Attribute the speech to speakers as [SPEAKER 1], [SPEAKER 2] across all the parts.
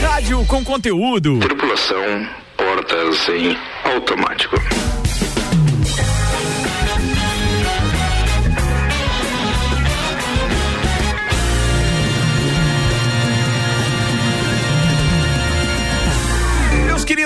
[SPEAKER 1] Rádio com conteúdo.
[SPEAKER 2] Tripulação, portas em automático.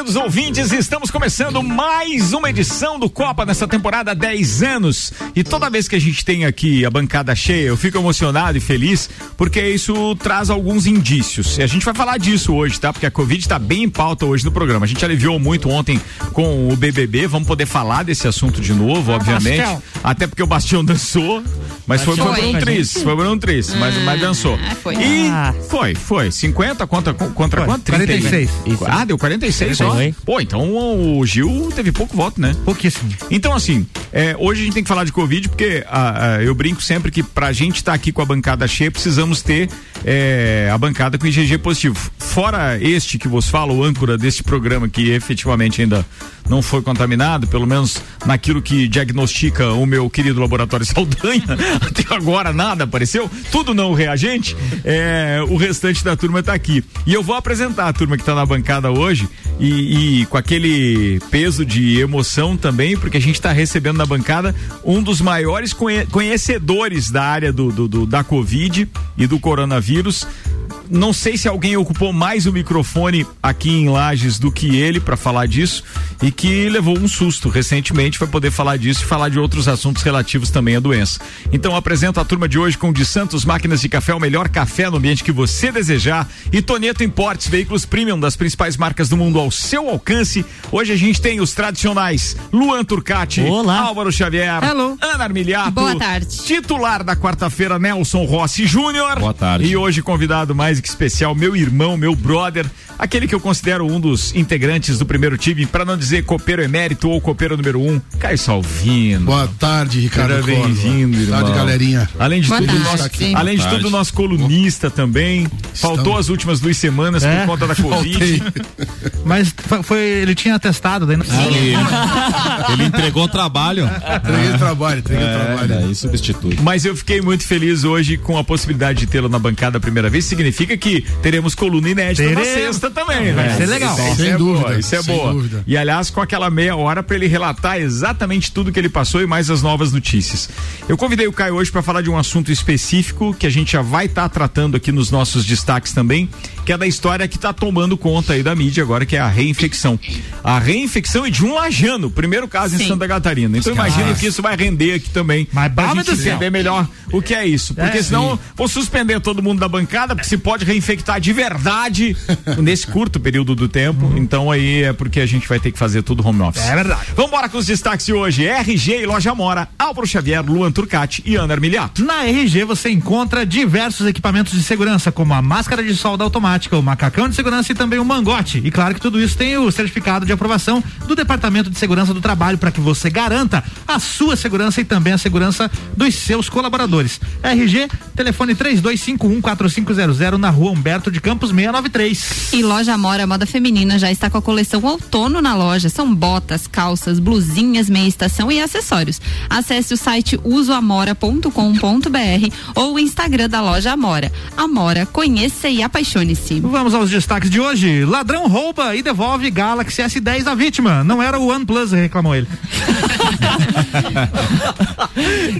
[SPEAKER 1] Queridos ouvintes, estamos começando mais uma edição do Copa nessa temporada 10 anos. E toda vez que a gente tem aqui a bancada cheia, eu fico emocionado e feliz, porque isso traz alguns indícios. E a gente vai falar disso hoje, tá? Porque a Covid está bem em pauta hoje no programa. A gente aliviou muito ontem com o BBB, vamos poder falar desse assunto de novo, obviamente. Bastião. Até porque o Bastião dançou, mas foi, foi Bruno Tris, foi Bruno Tris, mas, mas dançou. Ah, foi. E ah. foi, foi. 50 contra, contra quanto?
[SPEAKER 3] 46.
[SPEAKER 1] Ah, deu 46 só. Pô, então o Gil teve pouco voto, né?
[SPEAKER 3] Pouquíssimo.
[SPEAKER 1] Então, assim, é, hoje a gente tem que falar de Covid, porque a, a, eu brinco sempre que pra gente estar tá aqui com a bancada cheia, precisamos ter é, a bancada com IgG positivo. Fora este que vos falo, o âncora deste programa, que efetivamente ainda não foi contaminado, pelo menos naquilo que diagnostica o meu querido laboratório Saldanha, até agora nada apareceu, tudo não reagente, é, o restante da turma está aqui. E eu vou apresentar a turma que está na bancada hoje e, e, com aquele peso de emoção também, porque a gente está recebendo na bancada um dos maiores conhecedores da área do, do, do da Covid e do coronavírus não sei se alguém ocupou mais o microfone aqui em Lages do que ele para falar disso e que levou um susto recentemente para poder falar disso e falar de outros assuntos relativos também à doença. Então apresento a turma de hoje com o de Santos Máquinas de Café, o melhor café no ambiente que você desejar e Toneto Importes, veículos premium das principais marcas do mundo ao seu alcance. Hoje a gente tem os tradicionais Luan Turcati, Olá. Álvaro Xavier, Hello. Ana Armiliato,
[SPEAKER 4] Boa tarde.
[SPEAKER 1] titular da quarta-feira Nelson Rossi Júnior.
[SPEAKER 3] Boa tarde.
[SPEAKER 1] E hoje convidado mais que especial, meu irmão, meu brother, aquele que eu considero um dos integrantes do primeiro time, para não dizer copeiro emérito ou copeiro número um, Caio Salvino.
[SPEAKER 5] Boa tarde, Ricardo.
[SPEAKER 1] Bem-vindo, irmão.
[SPEAKER 5] Boa tarde, galerinha.
[SPEAKER 1] Além de Boa tudo, nosso, além de tudo, nosso colunista também. Estamos... Faltou as últimas duas semanas é? por conta da Covid.
[SPEAKER 3] Mas foi, ele tinha atestado daí.
[SPEAKER 1] Ele, ele entregou o trabalho.
[SPEAKER 5] Entreguei o trabalho, entreguei o é, trabalho.
[SPEAKER 1] Aí substitui. Mas eu fiquei muito feliz hoje com a possibilidade de tê-lo na bancada a primeira vez. Significa que teremos coluna inédita teremos. na sexta também, né?
[SPEAKER 3] Isso é legal.
[SPEAKER 1] Isso, isso é dúvida, boa, isso é boa. Dúvida. E aliás, com aquela meia hora para ele relatar exatamente tudo que ele passou e mais as novas notícias. Eu convidei o Caio hoje para falar de um assunto específico que a gente já vai estar tá tratando aqui nos nossos destaques também, que é da história que está tomando conta aí da mídia agora, que é a reinfecção. A reinfecção e de um lajano, primeiro caso Sim. em Santa Catarina. Então imagina que isso vai render aqui também.
[SPEAKER 3] Mas
[SPEAKER 1] pra gente entender melhor o que é isso. Porque é, senão sim. vou suspender todo mundo da bancada, porque se pode reinfectar de verdade nesse curto período do tempo. Uhum. Então aí é porque a gente vai ter que fazer tudo home office.
[SPEAKER 3] É verdade.
[SPEAKER 1] Vamos embora com os destaques de hoje. RG e Loja Mora, Álvaro Xavier, Luan Turcati e Ana Armiliato.
[SPEAKER 3] Na RG você encontra diversos equipamentos de segurança, como a máscara de solda automática, o macacão de segurança e também o mangote. E claro que tudo isso tem o certificado de aprovação do Departamento de Segurança do Trabalho para que você garanta a sua segurança e também a segurança dos seus colaboradores. RG, telefone 3251 4500 na na rua Humberto de Campos 693.
[SPEAKER 4] E loja Amora Moda Feminina já está com a coleção outono na loja. São botas, calças, blusinhas, meia estação e acessórios. Acesse o site usoamora.com.br ou o Instagram da loja Amora. Amora, conheça e apaixone-se.
[SPEAKER 3] Vamos aos destaques de hoje. Ladrão rouba e devolve Galaxy S10 à vítima. Não era o OnePlus, reclamou ele.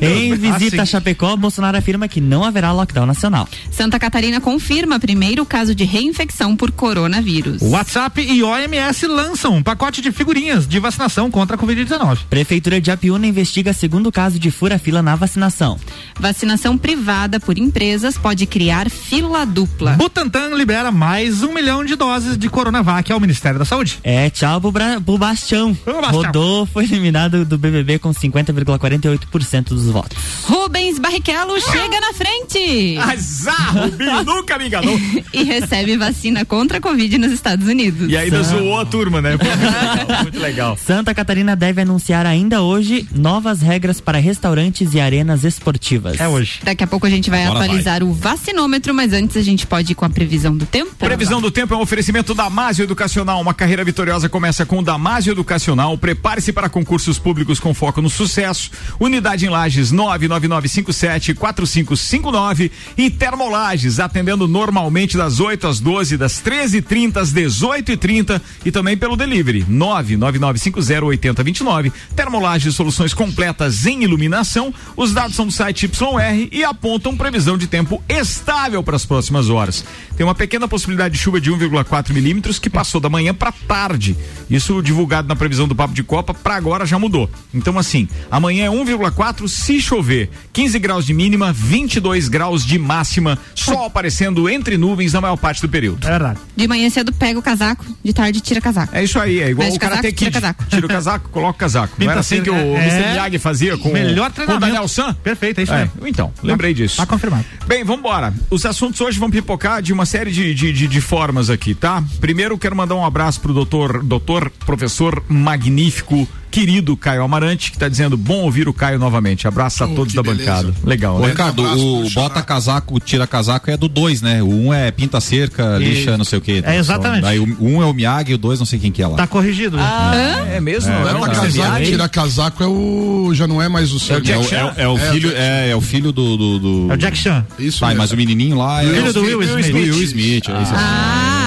[SPEAKER 6] em visita a Chapecó, Bolsonaro afirma que não haverá lockdown nacional.
[SPEAKER 4] Santa Catarina confirma primeiro caso de reinfecção por coronavírus.
[SPEAKER 3] WhatsApp e OMS lançam um pacote de figurinhas de vacinação contra a Covid-19.
[SPEAKER 6] Prefeitura de Apiúna investiga segundo caso de fura-fila na vacinação.
[SPEAKER 4] Vacinação privada por empresas pode criar fila dupla.
[SPEAKER 3] Butantan libera mais um milhão de doses de Coronavac ao Ministério da Saúde.
[SPEAKER 6] É, tchau pro, Bra pro Bastião. Bastião. Rodou, foi eliminado do BBB com 50,48% dos votos.
[SPEAKER 4] Rubens Barrichello chega na frente.
[SPEAKER 1] Azar, Rubinho, nunca me enganou.
[SPEAKER 4] e recebe vacina contra a Covid nos Estados Unidos.
[SPEAKER 1] E ainda Santa... zoou a turma, né? Muito legal, muito legal.
[SPEAKER 6] Santa Catarina deve anunciar ainda hoje novas regras para restaurantes e arenas esportivas.
[SPEAKER 3] É hoje.
[SPEAKER 4] Daqui a pouco a gente vai Agora atualizar vai. o vacinômetro, mas antes a gente pode ir com a previsão do tempo.
[SPEAKER 1] Previsão do tempo é um oferecimento da Damásio Educacional. Uma carreira vitoriosa começa com Damásio Educacional. Prepare-se para concursos públicos com foco no sucesso. Unidade em Lages 99957 3227-4559 e Termolages, atendendo normalmente das 8 às 12, das 13h30 às 18h30 e também pelo delivery 999508029. Termolages, soluções completas em iluminação. Os dados são do site YR e apontam previsão de tempo estável para as próximas horas. Tem uma pequena possibilidade de chuva de 1,4 milímetros que passou da manhã para tarde. Isso divulgado na previsão do Papo de Copa, para agora já mudou. Então, assim, amanhã é 1,4 se chover, 15 graus de mínima, 22 graus de máxima, sol aparecendo entre nuvens na maior parte do período.
[SPEAKER 3] É verdade.
[SPEAKER 4] De manhã cedo pega o casaco, de tarde tira casaco.
[SPEAKER 1] É isso aí, é igual
[SPEAKER 4] Veste
[SPEAKER 1] o Karate
[SPEAKER 4] casaco, tira
[SPEAKER 1] Kid.
[SPEAKER 4] casaco.
[SPEAKER 1] Tira o casaco, coloca o casaco. Não era assim que o Mr.
[SPEAKER 3] é.
[SPEAKER 1] Miyagi fazia com,
[SPEAKER 3] Melhor
[SPEAKER 1] com o. Daniel San?
[SPEAKER 3] Perfeito, é isso
[SPEAKER 1] É, então, lembrei disso.
[SPEAKER 3] Tá confirmado.
[SPEAKER 1] Bem, vamos embora. Os assuntos hoje vão pipocar de uma série de, de, de, de formas aqui, tá? Primeiro, quero mandar um abraço pro doutor, doutor, professor magnífico, querido Caio Amarante, que tá dizendo bom ouvir o Caio novamente. Abraço a
[SPEAKER 5] Oh,
[SPEAKER 1] todos
[SPEAKER 5] que
[SPEAKER 1] da
[SPEAKER 5] beleza.
[SPEAKER 1] bancada. Legal,
[SPEAKER 7] Ô,
[SPEAKER 1] né?
[SPEAKER 7] Ricardo,
[SPEAKER 5] abraço
[SPEAKER 7] o bota casaco, tira casaco é do dois, né? O um é pinta cerca, lixa, não sei o quê.
[SPEAKER 3] É, exatamente.
[SPEAKER 7] Daí o um é o Miyagi e o dois não sei quem que é lá.
[SPEAKER 3] Tá corrigido.
[SPEAKER 1] É mesmo?
[SPEAKER 7] É,
[SPEAKER 1] não,
[SPEAKER 5] Bota
[SPEAKER 7] não,
[SPEAKER 1] não,
[SPEAKER 5] casaco, tira casaco é o. Já não é mais o seu.
[SPEAKER 1] É o Jack
[SPEAKER 7] É, o- é o- é
[SPEAKER 5] É,
[SPEAKER 7] filho, é, é o filho do. do, do...
[SPEAKER 3] É o Jack Chan.
[SPEAKER 5] Isso
[SPEAKER 7] Tá,
[SPEAKER 5] mesmo.
[SPEAKER 7] mas o menininho lá é
[SPEAKER 3] Filho
[SPEAKER 7] o
[SPEAKER 3] do Will
[SPEAKER 7] do
[SPEAKER 3] Smith.
[SPEAKER 7] Will Smith. é isso.
[SPEAKER 4] Ah.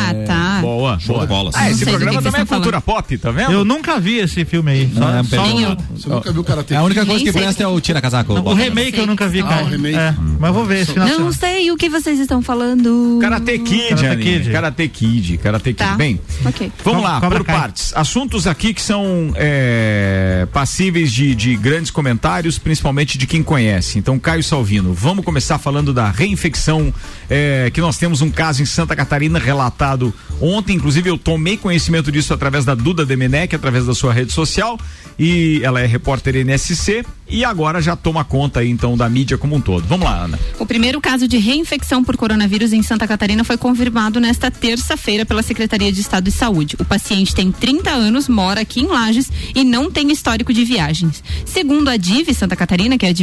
[SPEAKER 1] Boa,
[SPEAKER 7] Show
[SPEAKER 1] boa.
[SPEAKER 7] de bola.
[SPEAKER 1] Ah, esse programa também é cultura pop, tá vendo?
[SPEAKER 3] Eu nunca vi esse filme aí. Só,
[SPEAKER 7] Não, é
[SPEAKER 3] só o-
[SPEAKER 4] eu.
[SPEAKER 5] Você nunca viu Karate
[SPEAKER 7] É a única coisa que presta é o tira casaco.
[SPEAKER 3] o remake eu nunca vi,
[SPEAKER 4] Ah,
[SPEAKER 3] cara.
[SPEAKER 5] o.
[SPEAKER 3] É, mas vou ver esse
[SPEAKER 4] Não sei o que vocês estão falando.
[SPEAKER 1] Karate Kid,
[SPEAKER 3] Karate. Kid.
[SPEAKER 1] Karate Kid, Karate Kid.
[SPEAKER 4] Tá.
[SPEAKER 1] Bem,
[SPEAKER 4] Ok.
[SPEAKER 1] vamos lá, por partes. Assuntos aqui que são é, passíveis de, de grandes comentários, principalmente de quem conhece. Então, Caio Salvino, vamos começar falando da reinfecção, é, que nós temos um caso em Santa Catarina relatado ontem. Inclusive, eu tomei conhecimento disso através da Duda Demenec, através da sua rede social. E ela é repórter NSC e agora já toma conta aí, então da mídia como um todo. Vamos lá, Ana.
[SPEAKER 4] O primeiro caso de reinfecção por coronavírus em Santa Catarina foi confirmado nesta terça-feira pela Secretaria de Estado de Saúde. O paciente tem 30 anos, mora aqui em Lages e não tem histórico de viagens. Segundo a DIV Santa Catarina, que é a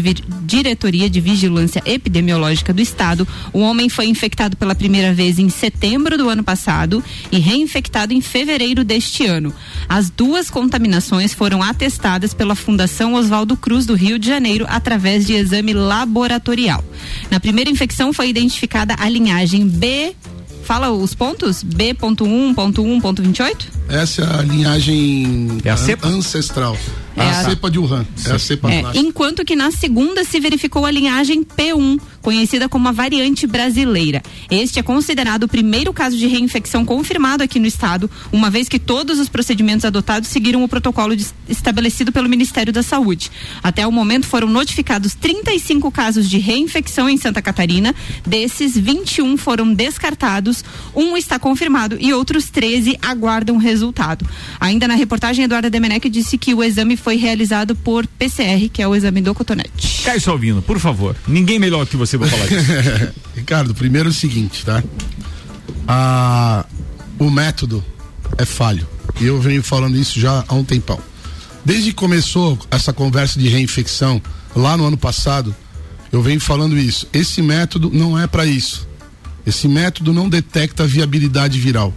[SPEAKER 4] Diretoria de Vigilância Epidemiológica do Estado, o homem foi infectado pela primeira vez em setembro do ano passado e reinfectado em fevereiro deste ano. As duas contaminações foram atestadas pela Fundação Oswaldo Cruz do Rio de Janeiro através de exame laboratorial. Na primeira infecção foi identificada a linhagem B. Fala os pontos? B.1.1.28?
[SPEAKER 5] Essa é a linhagem
[SPEAKER 1] É a
[SPEAKER 5] ancestral.
[SPEAKER 4] É
[SPEAKER 5] a,
[SPEAKER 4] a-
[SPEAKER 5] cepa de Wuhan. É a cepa
[SPEAKER 4] É, enquanto que na segunda se verificou a linhagem P1, conhecida como a variante brasileira. Este é considerado o primeiro caso de reinfecção confirmado aqui no estado, uma vez que todos os procedimentos adotados seguiram o protocolo de- estabelecido pelo Ministério da Saúde. Até o momento foram notificados 35 casos de reinfecção em Santa Catarina. Desses, 21 foram descartados, um está confirmado e outros 13 aguardam resultado. Ainda na reportagem, Eduarda Demenec disse que o exame foi realizado por PCR, que é o exame do cotonete.
[SPEAKER 1] Caio Salvino, por favor. Ninguém melhor que você vai falar disso.
[SPEAKER 5] Ricardo, primeiro é o seguinte, tá? Ah, o método é falho. E eu venho falando isso já há um tempão. Desde que começou essa conversa de reinfecção, lá no ano passado, eu venho falando isso. Esse método não é para isso. Esse método não detecta a viabilidade viral.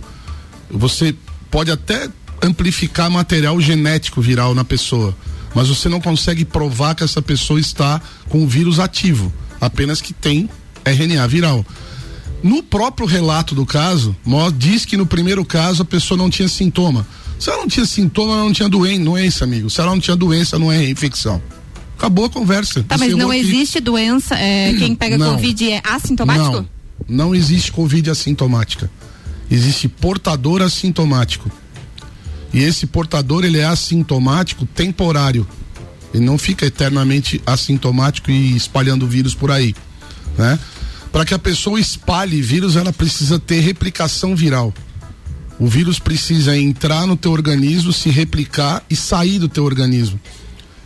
[SPEAKER 5] Você pode até amplificar material genético viral na pessoa, mas você não consegue provar que essa pessoa está com o vírus ativo, apenas que tem RNA viral. No próprio relato do caso, diz que no primeiro caso a pessoa não tinha sintoma. Se ela não tinha sintoma, ela não tinha doen- doença, amigo. Se ela não tinha doença, não é reinfecção. Acabou a conversa.
[SPEAKER 4] Tá, mas não
[SPEAKER 5] aqui.
[SPEAKER 4] existe doença, é, quem pega
[SPEAKER 5] Não.
[SPEAKER 4] Covid é assintomático?
[SPEAKER 5] Não, não existe Covid assintomática. Existe portador assintomático. E esse portador, ele é assintomático temporário. Ele não fica eternamente assintomático e espalhando vírus por aí, né? Para que a pessoa espalhe vírus, ela precisa ter replicação viral. O vírus precisa entrar no teu organismo, se replicar e sair do teu organismo.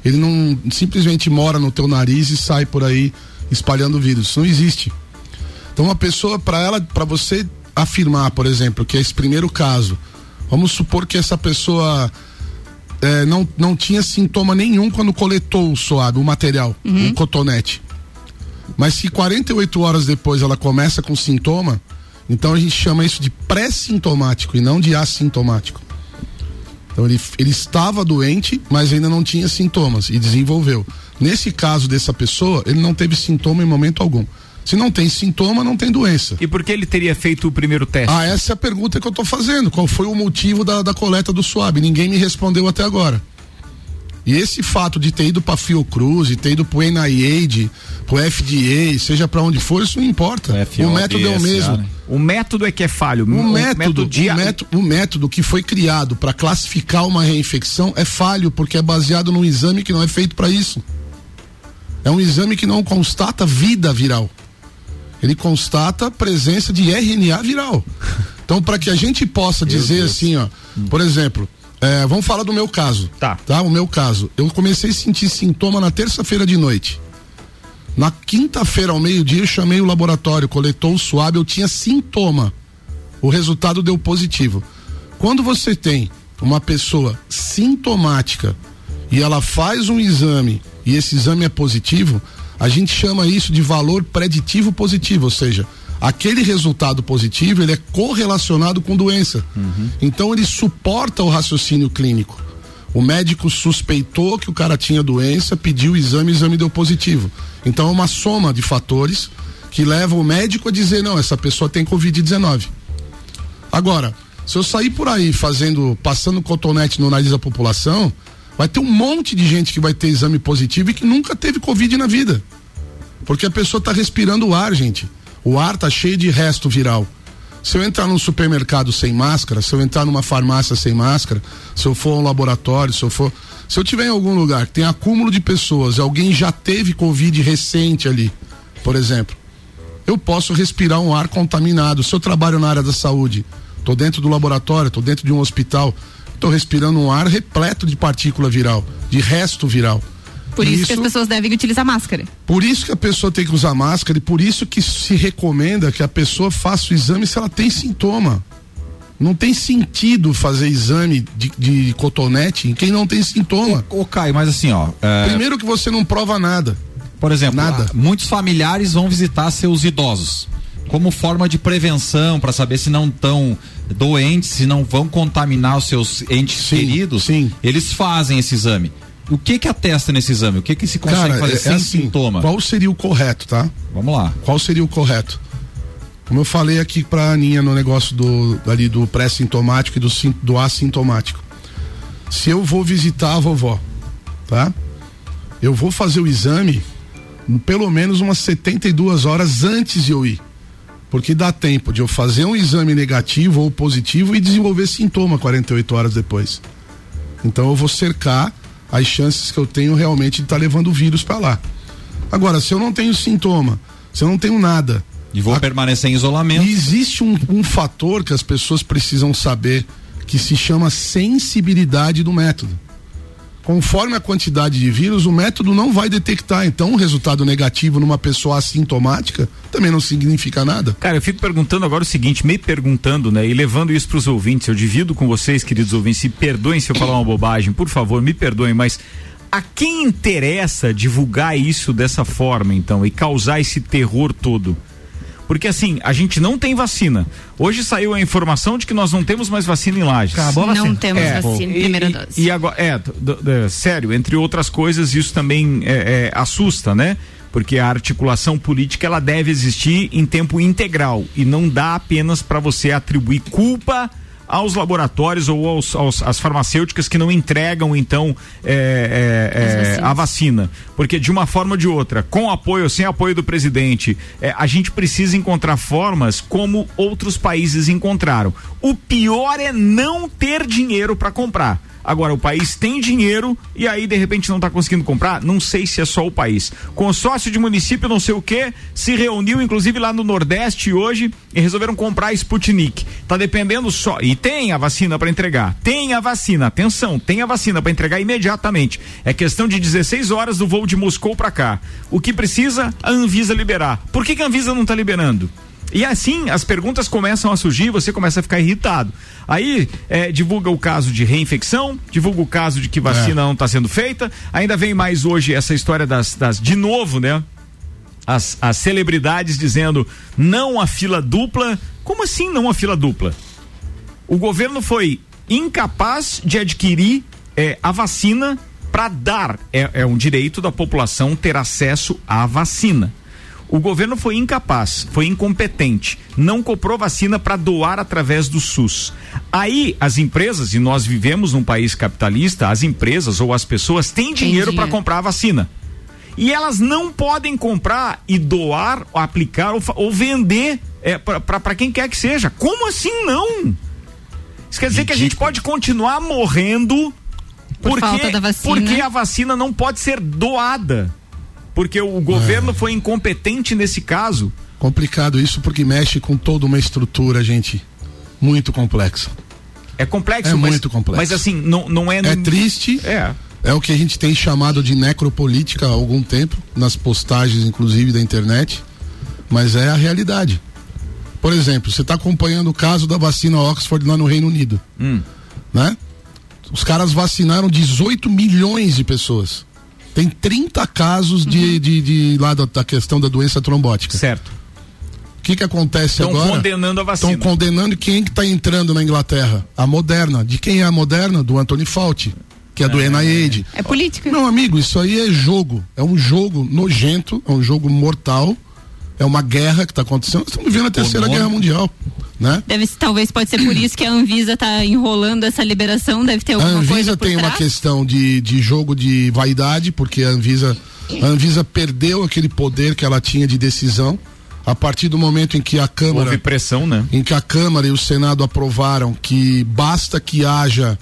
[SPEAKER 5] Ele não simplesmente mora no teu nariz e sai por aí espalhando vírus. Isso não existe. Então uma pessoa para ela, para você afirmar, por exemplo, que esse primeiro caso, vamos supor que essa pessoa eh, não, não tinha sintoma nenhum quando coletou o suado, o material, o cotonete. Mas se 48 horas depois ela começa com sintoma, então a gente chama isso de pré-sintomático e não de assintomático. Então ele, ele estava doente, mas ainda não tinha sintomas e desenvolveu. Nesse caso dessa pessoa, ele não teve sintoma em momento algum. Se não tem sintoma, não tem doença.
[SPEAKER 1] E por que ele teria feito o primeiro teste?
[SPEAKER 5] Ah, essa é a pergunta que eu estou fazendo. Qual foi o motivo da, da coleta do swab? Ninguém me respondeu até agora. E esse fato de ter ido para Fiocruz, de ter ido para o NIAID, para o FDA, seja para onde for, isso não importa. O, o método é o mesmo. Né?
[SPEAKER 1] O método é que é falho.
[SPEAKER 5] O, o método, método de... o, método, o método que foi criado para classificar uma reinfecção é falho porque é baseado num exame que não é feito para isso. É um exame que não constata vida viral. Ele constata a presença de RNA viral. Então, para que a gente possa dizer assim, ó, por exemplo, é, vamos falar do meu caso.
[SPEAKER 1] Tá.
[SPEAKER 5] Tá, o meu caso. Eu comecei a sentir sintoma na terça-feira de noite. Na quinta-feira ao meio-dia eu chamei o laboratório, coletou o suave, eu tinha sintoma. O resultado deu positivo. Quando você tem uma pessoa sintomática e ela faz um exame e esse exame é positivo, a gente chama isso de valor preditivo positivo, ou seja, aquele resultado positivo ele é correlacionado com doença. Uhum. Então ele suporta o raciocínio clínico. O médico suspeitou que o cara tinha doença, pediu o exame, o exame deu positivo. Então é uma soma de fatores que leva o médico a dizer: não, essa pessoa tem Covid-19. Agora, se eu sair por aí fazendo, passando cotonete no nariz da população, vai ter um monte de gente que vai ter exame positivo e que nunca teve Covid na vida. Porque a pessoa está respirando o ar, gente. O ar tá cheio de resto viral. Se eu entrar num supermercado sem máscara, se eu entrar numa farmácia sem máscara, se eu for a um laboratório, se eu for. Se eu tiver em algum lugar que tem acúmulo de pessoas, alguém já teve Covid recente ali, por exemplo, eu posso respirar um ar contaminado. Se eu trabalho na área da saúde, estou dentro do laboratório, estou dentro de um hospital, estou respirando um ar repleto de partícula viral, de resto viral.
[SPEAKER 4] Por isso, isso, que as pessoas devem utilizar máscara.
[SPEAKER 5] Por isso que a pessoa tem que usar máscara e por isso que se recomenda que a pessoa faça o exame se ela tem sintoma. Não tem sentido fazer exame de, de cotonete em quem não tem sintoma.
[SPEAKER 7] Ô, ô Caio, mas assim, ó.
[SPEAKER 5] É... Primeiro que você não prova nada.
[SPEAKER 7] Por exemplo, nada. muitos familiares vão visitar seus idosos como forma de prevenção para saber se não estão doentes, se não vão contaminar os seus entes sim, queridos. Sim. Eles fazem esse exame. O que que atesta nesse exame? O que que se consegue Cara, fazer é, sem é assim, sintoma?
[SPEAKER 5] Qual seria o correto, tá?
[SPEAKER 7] Vamos lá.
[SPEAKER 5] Qual seria o correto? Como eu falei aqui pra Aninha no negócio do ali do pré-sintomático e do, do assintomático. Se eu vou visitar a vovó, tá? Eu vou fazer o exame pelo menos umas 72 horas antes de eu ir. Porque dá tempo de eu fazer um exame negativo ou positivo e desenvolver sintoma 48 horas depois. Então eu vou cercar as chances que eu tenho realmente de estar tá levando o vírus para lá. Agora, se eu não tenho sintoma, se eu não tenho nada.
[SPEAKER 7] E vou a... permanecer em isolamento.
[SPEAKER 5] existe um, um fator que as pessoas precisam saber que se chama sensibilidade do método conforme a quantidade de vírus, o método não vai detectar. Então, um resultado negativo numa pessoa assintomática também não significa nada.
[SPEAKER 1] Cara, eu fico perguntando agora o seguinte, me perguntando, né, e levando isso para os ouvintes. Eu divido com vocês, queridos ouvintes, e perdoem se eu falar uma bobagem, por favor, me perdoem, mas a quem interessa divulgar isso dessa forma, então, e causar esse terror todo? Porque assim, a gente não tem vacina. Hoje saiu a informação de que nós não temos mais vacina em Lages.
[SPEAKER 4] Acabou a vacina. Não temos é, vacina em primeira dose.
[SPEAKER 1] E, agora, é, sério, entre outras coisas, isso também é, é, assusta, né? Porque a articulação política ela deve existir em tempo integral e não dá apenas para você atribuir culpa aos laboratórios ou aos, aos, às farmacêuticas que não entregam então é, é, é, a vacina, porque de uma forma ou de outra, com apoio ou sem apoio do presidente, é, a gente precisa encontrar formas como outros países encontraram. O pior é não ter dinheiro para comprar. Agora, o país tem dinheiro e aí de repente não está conseguindo comprar? Não sei se é só o país. Consórcio de município, não sei o que, se reuniu, inclusive lá no Nordeste hoje, e resolveram comprar Sputnik. Tá dependendo só. E tem a vacina para entregar. Tem a vacina, atenção, tem a vacina para entregar imediatamente. É questão de 16 horas do voo de Moscou para cá. O que precisa, a Anvisa liberar. Por que, que a Anvisa não está liberando? E assim as perguntas começam a surgir, você começa a ficar irritado. Aí é, divulga o caso de reinfecção, divulga o caso de que vacina é. não está sendo feita. Ainda vem mais hoje essa história das, das de novo, né? As, as celebridades dizendo não a fila dupla. Como assim não a fila dupla? O governo foi incapaz de adquirir é, a vacina para dar. É, é um direito da população ter acesso à vacina. O governo foi incapaz, foi incompetente, não comprou vacina para doar através do SUS. Aí as empresas, e nós vivemos num país capitalista, as empresas ou as pessoas têm dinheiro para comprar a vacina. E elas não podem comprar e doar, ou aplicar ou, ou vender é, para quem quer que seja. Como assim não? Isso quer dizer Ridículo. que a gente pode continuar morrendo
[SPEAKER 4] Por porque,
[SPEAKER 1] porque a vacina não pode ser doada porque o governo é. foi incompetente nesse caso.
[SPEAKER 5] Complicado isso porque mexe com toda uma estrutura, gente, muito complexa.
[SPEAKER 1] É complexo,
[SPEAKER 5] é
[SPEAKER 1] mas,
[SPEAKER 5] muito complexo.
[SPEAKER 1] Mas assim, não, não é.
[SPEAKER 5] É triste.
[SPEAKER 1] É.
[SPEAKER 5] É o que a gente tem chamado de necropolítica há algum tempo, nas postagens, inclusive, da internet. Mas é a realidade. Por exemplo, você está acompanhando o caso da vacina Oxford lá no Reino Unido. Hum. Né? Os caras vacinaram 18 milhões de pessoas. Tem 30 casos uhum. de, de, de, lá da, da, questão da doença trombótica.
[SPEAKER 1] Certo.
[SPEAKER 5] O que que acontece
[SPEAKER 1] Tão
[SPEAKER 5] agora?
[SPEAKER 1] Estão condenando a vacina.
[SPEAKER 5] Estão condenando quem que está entrando na Inglaterra? A Moderna. De quem é a Moderna? Do Anthony Fauci, que é do é. NIH.
[SPEAKER 4] É política.
[SPEAKER 5] Meu amigo, isso aí é jogo. É um jogo nojento, é um jogo mortal. É uma guerra que está acontecendo. Nós estamos vivendo a terceira guerra mundial né?
[SPEAKER 4] Deve, talvez pode ser por isso que a Anvisa está enrolando essa liberação, deve ter alguma coisa
[SPEAKER 5] A Anvisa tem
[SPEAKER 4] trás?
[SPEAKER 5] uma questão de, de jogo de vaidade, porque a Anvisa, a Anvisa perdeu aquele poder que ela tinha de decisão a partir do momento em que a Câmara
[SPEAKER 1] houve pressão, né?
[SPEAKER 5] Em que a Câmara e o Senado aprovaram que basta que haja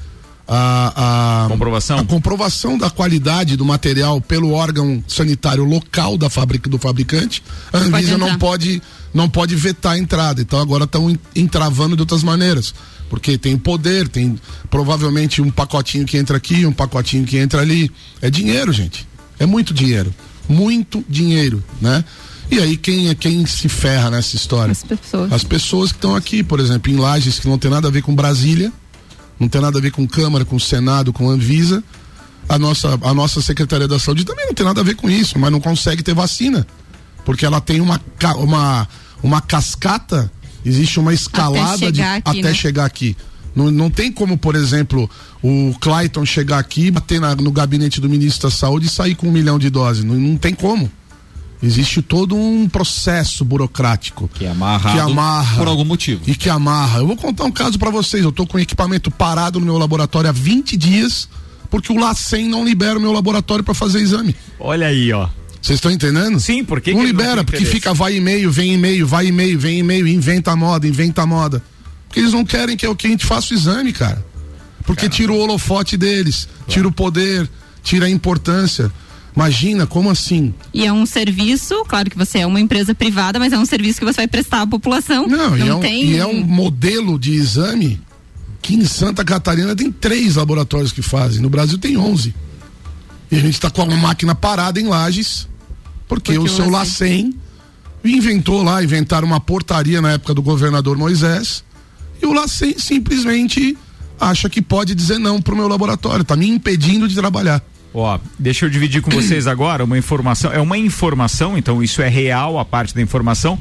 [SPEAKER 5] a, a,
[SPEAKER 1] comprovação.
[SPEAKER 5] a comprovação da qualidade do material pelo órgão sanitário local da fábrica do fabricante, a Anvisa não pode não pode vetar a entrada. Então agora estão entravando de outras maneiras. Porque tem poder, tem provavelmente um pacotinho que entra aqui, um pacotinho que entra ali. É dinheiro, gente. É muito dinheiro. Muito dinheiro, né? E aí quem é quem se ferra nessa história?
[SPEAKER 4] As pessoas.
[SPEAKER 5] As pessoas que estão aqui, por exemplo, em Lages, que não tem nada a ver com Brasília, não tem nada a ver com Câmara, com Senado, com Anvisa. A nossa, a nossa Secretaria da Saúde também não tem nada a ver com isso, mas não consegue ter vacina. Porque ela tem uma, uma uma cascata, existe uma escalada até chegar, de, aqui, até né? chegar aqui. Não, não tem como, por exemplo, o Clayton chegar aqui, bater na, no gabinete do ministro da Saúde e sair com um milhão de doses. Não, não tem como. Existe todo um processo burocrático
[SPEAKER 7] que amarra,
[SPEAKER 5] que amarra
[SPEAKER 7] por algum motivo
[SPEAKER 5] e que amarra. Eu vou contar um caso para vocês. Eu tô com o equipamento parado no meu laboratório há 20 dias porque o LACEN não libera o meu laboratório para fazer exame.
[SPEAKER 1] Olha aí, ó.
[SPEAKER 5] Vocês estão entendendo?
[SPEAKER 1] Sim, porque
[SPEAKER 5] não que libera, não porque fica vai e-mail, vem e-mail, vai e-mail, vem e-mail, inventa a moda, inventa a moda. Porque eles não querem que, eu, que a gente faça o exame, cara. Porque Caramba. tira o holofote deles, claro. tira o poder, tira a importância. Imagina, como assim?
[SPEAKER 4] E é um serviço, claro que você é uma empresa privada, mas é um serviço que você vai prestar à população.
[SPEAKER 5] Não, não e, é um, tem... e é um modelo de exame que em Santa Catarina tem três laboratórios que fazem, no Brasil tem onze. E a gente está com uma máquina parada em Lages porque, Porque o seu Lacem inventou lá, inventaram uma portaria na época do governador Moisés, e o Lacem simplesmente acha que pode dizer não pro meu laboratório, tá me impedindo de trabalhar.
[SPEAKER 1] Ó, deixa eu dividir com vocês agora uma informação, é uma informação, então isso é real a parte da informação,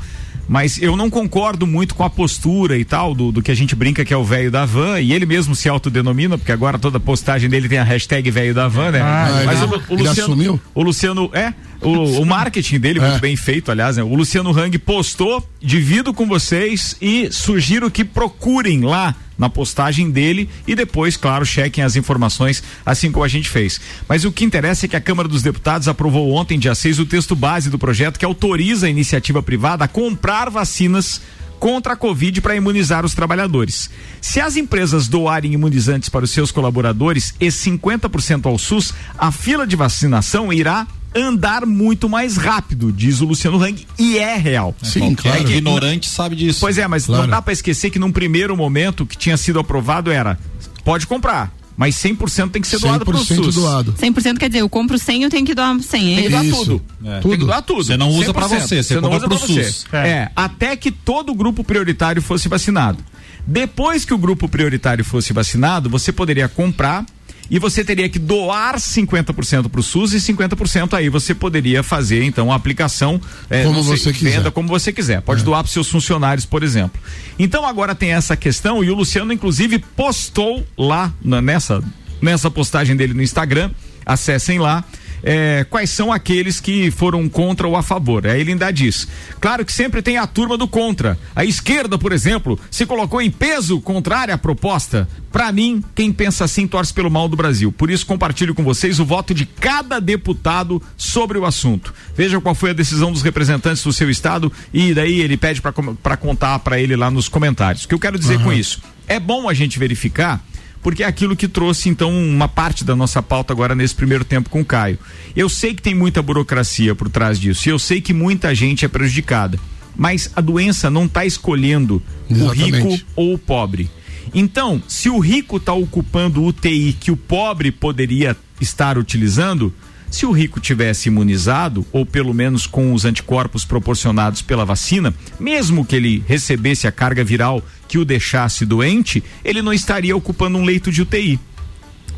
[SPEAKER 1] mas eu não concordo muito com a postura e tal do, do que a gente brinca que é o velho da van, e ele mesmo se autodenomina, porque agora toda postagem dele tem a hashtag velho da van, né?
[SPEAKER 5] Ah, mas ele, o, o Luciano, assumiu?
[SPEAKER 1] O Luciano, é, o, o marketing dele, é. muito bem feito, aliás, né? O Luciano Hang postou, divido com vocês e sugiro que procurem lá na postagem dele e depois, claro, chequem as informações, assim como a gente fez. Mas o que interessa é que a Câmara dos Deputados aprovou ontem, dia 6, o texto base do projeto que autoriza a iniciativa privada a comprar vacinas contra a Covid para imunizar os trabalhadores. Se as empresas doarem imunizantes para os seus colaboradores e 50% ao SUS, a fila de vacinação irá andar muito mais rápido, diz o Luciano Hang, e é real.
[SPEAKER 7] Sim, claro. É que, ignorante sabe disso.
[SPEAKER 1] Pois é, mas claro. não dá para esquecer que num primeiro momento que tinha sido aprovado era pode comprar. Mas 100% tem que ser doado pro SUS.
[SPEAKER 5] doado.
[SPEAKER 4] 100% quer dizer, eu compro 100, eu tenho que doar 100.
[SPEAKER 1] Tem que doar tudo.
[SPEAKER 5] É. Tudo. Tem que doar tudo.
[SPEAKER 7] Você não usa para você, você, você compra pro SUS.
[SPEAKER 1] É. é, até que todo o grupo prioritário fosse vacinado. Depois que o grupo prioritário fosse vacinado, você poderia comprar e você teria que doar 50% para o SUS e 50% aí você poderia fazer então a aplicação
[SPEAKER 5] é, como sei, você quiser.
[SPEAKER 1] como você quiser. Pode é. doar para seus funcionários, por exemplo. Então agora tem essa questão e o Luciano inclusive postou lá na, nessa nessa postagem dele no Instagram, acessem lá é, quais são aqueles que foram contra ou a favor. Aí ele ainda diz: claro que sempre tem a turma do contra. A esquerda, por exemplo, se colocou em peso contrária à proposta. Para mim, quem pensa assim torce pelo mal do Brasil. Por isso, compartilho com vocês o voto de cada deputado sobre o assunto. Veja qual foi a decisão dos representantes do seu estado e daí ele pede para contar para ele lá nos comentários. O que eu quero dizer uhum. com isso? É bom a gente verificar porque é aquilo que trouxe então uma parte da nossa pauta agora nesse primeiro tempo com o Caio. Eu sei que tem muita burocracia por trás disso, e eu sei que muita gente é prejudicada, mas a doença não está escolhendo Exatamente. o rico ou o pobre. Então, se o rico está ocupando o UTI que o pobre poderia estar utilizando, se o rico tivesse imunizado, ou pelo menos com os anticorpos proporcionados pela vacina, mesmo que ele recebesse a carga viral que o deixasse doente, ele não estaria ocupando um leito de UTI.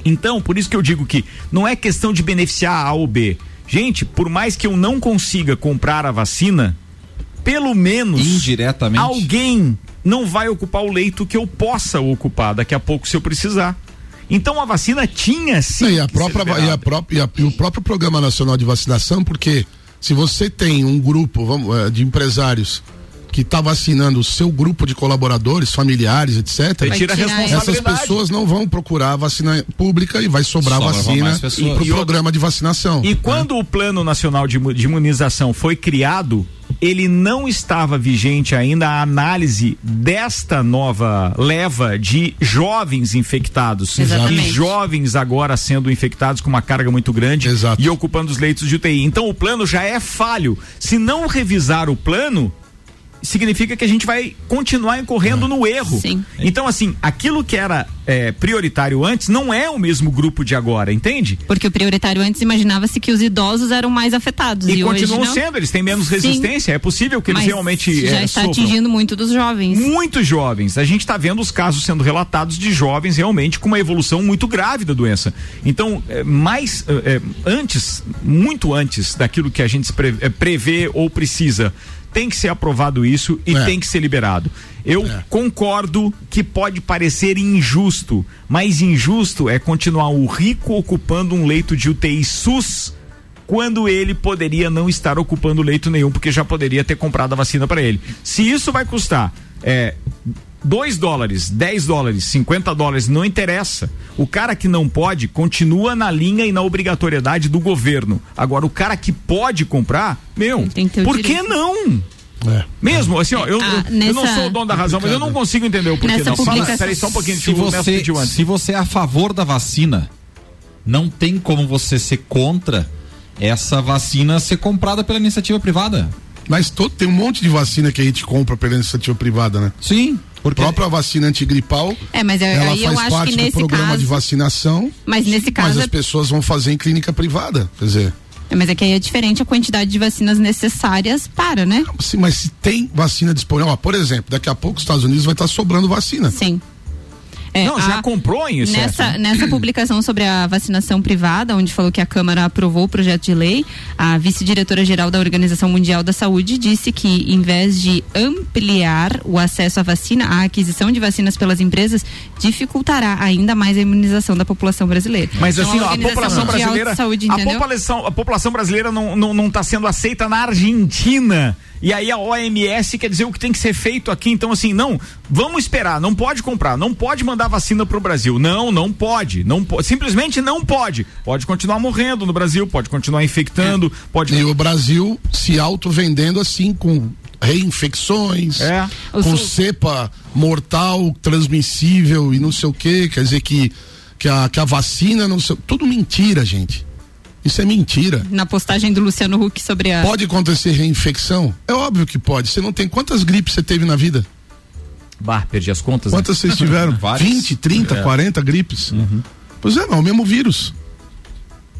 [SPEAKER 1] Então, por isso que eu digo que não é questão de beneficiar A ou B. Gente, por mais que eu não consiga comprar a vacina, pelo menos
[SPEAKER 7] indiretamente
[SPEAKER 1] alguém não vai ocupar o leito que eu possa ocupar daqui a pouco se eu precisar. Então a vacina tinha sim.
[SPEAKER 5] E, a própria, e, a própria, e, o próprio Programa Nacional de Vacinação, porque se você tem um grupo vamos, eh, de empresários que está vacinando o seu grupo de colaboradores, familiares, etc. Essas pessoas não vão procurar a vacina pública e vai sobrar Sobra vacina para o programa de vacinação.
[SPEAKER 1] E né? quando o Plano Nacional de, de Imunização foi criado, ele não estava vigente ainda a análise desta nova leva de jovens infectados.
[SPEAKER 4] Exatamente.
[SPEAKER 1] E jovens agora sendo infectados com uma carga muito grande
[SPEAKER 5] Exato.
[SPEAKER 1] e ocupando os leitos de UTI. Então o plano já é falho. Se não revisar o plano, significa que a gente vai continuar incorrendo no erro.
[SPEAKER 4] Sim.
[SPEAKER 1] Então, assim, aquilo que era é, prioritário antes não é o mesmo grupo de agora, entende?
[SPEAKER 4] Porque o prioritário antes imaginava-se que os idosos eram mais afetados.
[SPEAKER 1] E, e continuam sendo, eles têm menos resistência. Sim. É possível que eles realmente.
[SPEAKER 4] Já é, está atingindo muito dos jovens.
[SPEAKER 1] Muitos jovens. A gente está vendo os casos sendo relatados de jovens realmente com uma evolução muito grave da doença. Então, é, mais é, antes, muito antes daquilo que a gente prevê ou precisa tem que ser aprovado isso e é. tem que ser liberado. Eu é. concordo que pode parecer injusto, mas injusto é continuar o rico ocupando um leito de UTI SUS quando ele poderia não estar ocupando leito nenhum, porque já poderia ter comprado a vacina para ele. Se isso vai custar é, 2 dólares, 10 dólares, 50 dólares, não interessa. O cara que não pode continua na linha e na obrigatoriedade do governo. Agora, o cara que pode comprar, meu, que por que não? É. Mesmo, assim, ó, eu, ah, nessa... eu não sou o dono da razão, mas eu não consigo entender o porquê. Não. Fala, peraí, só um pouquinho,
[SPEAKER 7] se você, se você é a favor da vacina, não tem como você ser contra essa vacina ser comprada pela iniciativa privada.
[SPEAKER 5] Mas todo, tem um monte de vacina que a gente compra pela iniciativa privada, né?
[SPEAKER 7] Sim.
[SPEAKER 5] Porque a própria vacina antigripal,
[SPEAKER 4] é, mas eu,
[SPEAKER 5] ela
[SPEAKER 4] faz
[SPEAKER 5] parte
[SPEAKER 4] do
[SPEAKER 5] programa
[SPEAKER 4] caso,
[SPEAKER 5] de vacinação.
[SPEAKER 4] Mas nesse caso.
[SPEAKER 5] Mas as é... pessoas vão fazer em clínica privada. Quer dizer.
[SPEAKER 4] É, mas é que aí é diferente a quantidade de vacinas necessárias para, né?
[SPEAKER 5] Sim, mas se tem vacina disponível, ó, por exemplo, daqui a pouco os Estados Unidos vai estar sobrando vacina.
[SPEAKER 4] Sim.
[SPEAKER 1] É, não, já a, comprou em
[SPEAKER 4] nessa, nessa publicação sobre a vacinação privada, onde falou que a Câmara aprovou o projeto de lei, a vice-diretora-geral da Organização Mundial da Saúde disse que, em vez de ampliar o acesso à vacina, a aquisição de vacinas pelas empresas dificultará ainda mais a imunização da população brasileira.
[SPEAKER 1] Mas então, assim, a, a população brasileira. Saúde, a, população, a população brasileira não está não, não tá sendo aceita na Argentina e aí a OMS quer dizer o que tem que ser feito aqui. Então, assim, não, vamos esperar, não pode comprar, não pode mandar vacina para o Brasil. Não, não pode. Não po simplesmente não pode. Pode continuar morrendo no Brasil, pode continuar infectando, é. pode.
[SPEAKER 5] E o Brasil se auto-vendendo assim com reinfecções,
[SPEAKER 1] é.
[SPEAKER 5] com cepa mortal, transmissível e não sei o que. Quer dizer que, que, a, que a vacina não sei. Tudo mentira, gente. Isso é mentira.
[SPEAKER 4] Na postagem do Luciano Huck sobre a.
[SPEAKER 5] Pode acontecer reinfecção? É óbvio que pode. Você não tem quantas gripes você teve na vida?
[SPEAKER 1] Bah, perdi as contas. Né?
[SPEAKER 5] Quantas né? vocês tiveram? 20, 30, é. 40 gripes? Uhum. Pois é, não, é o mesmo vírus.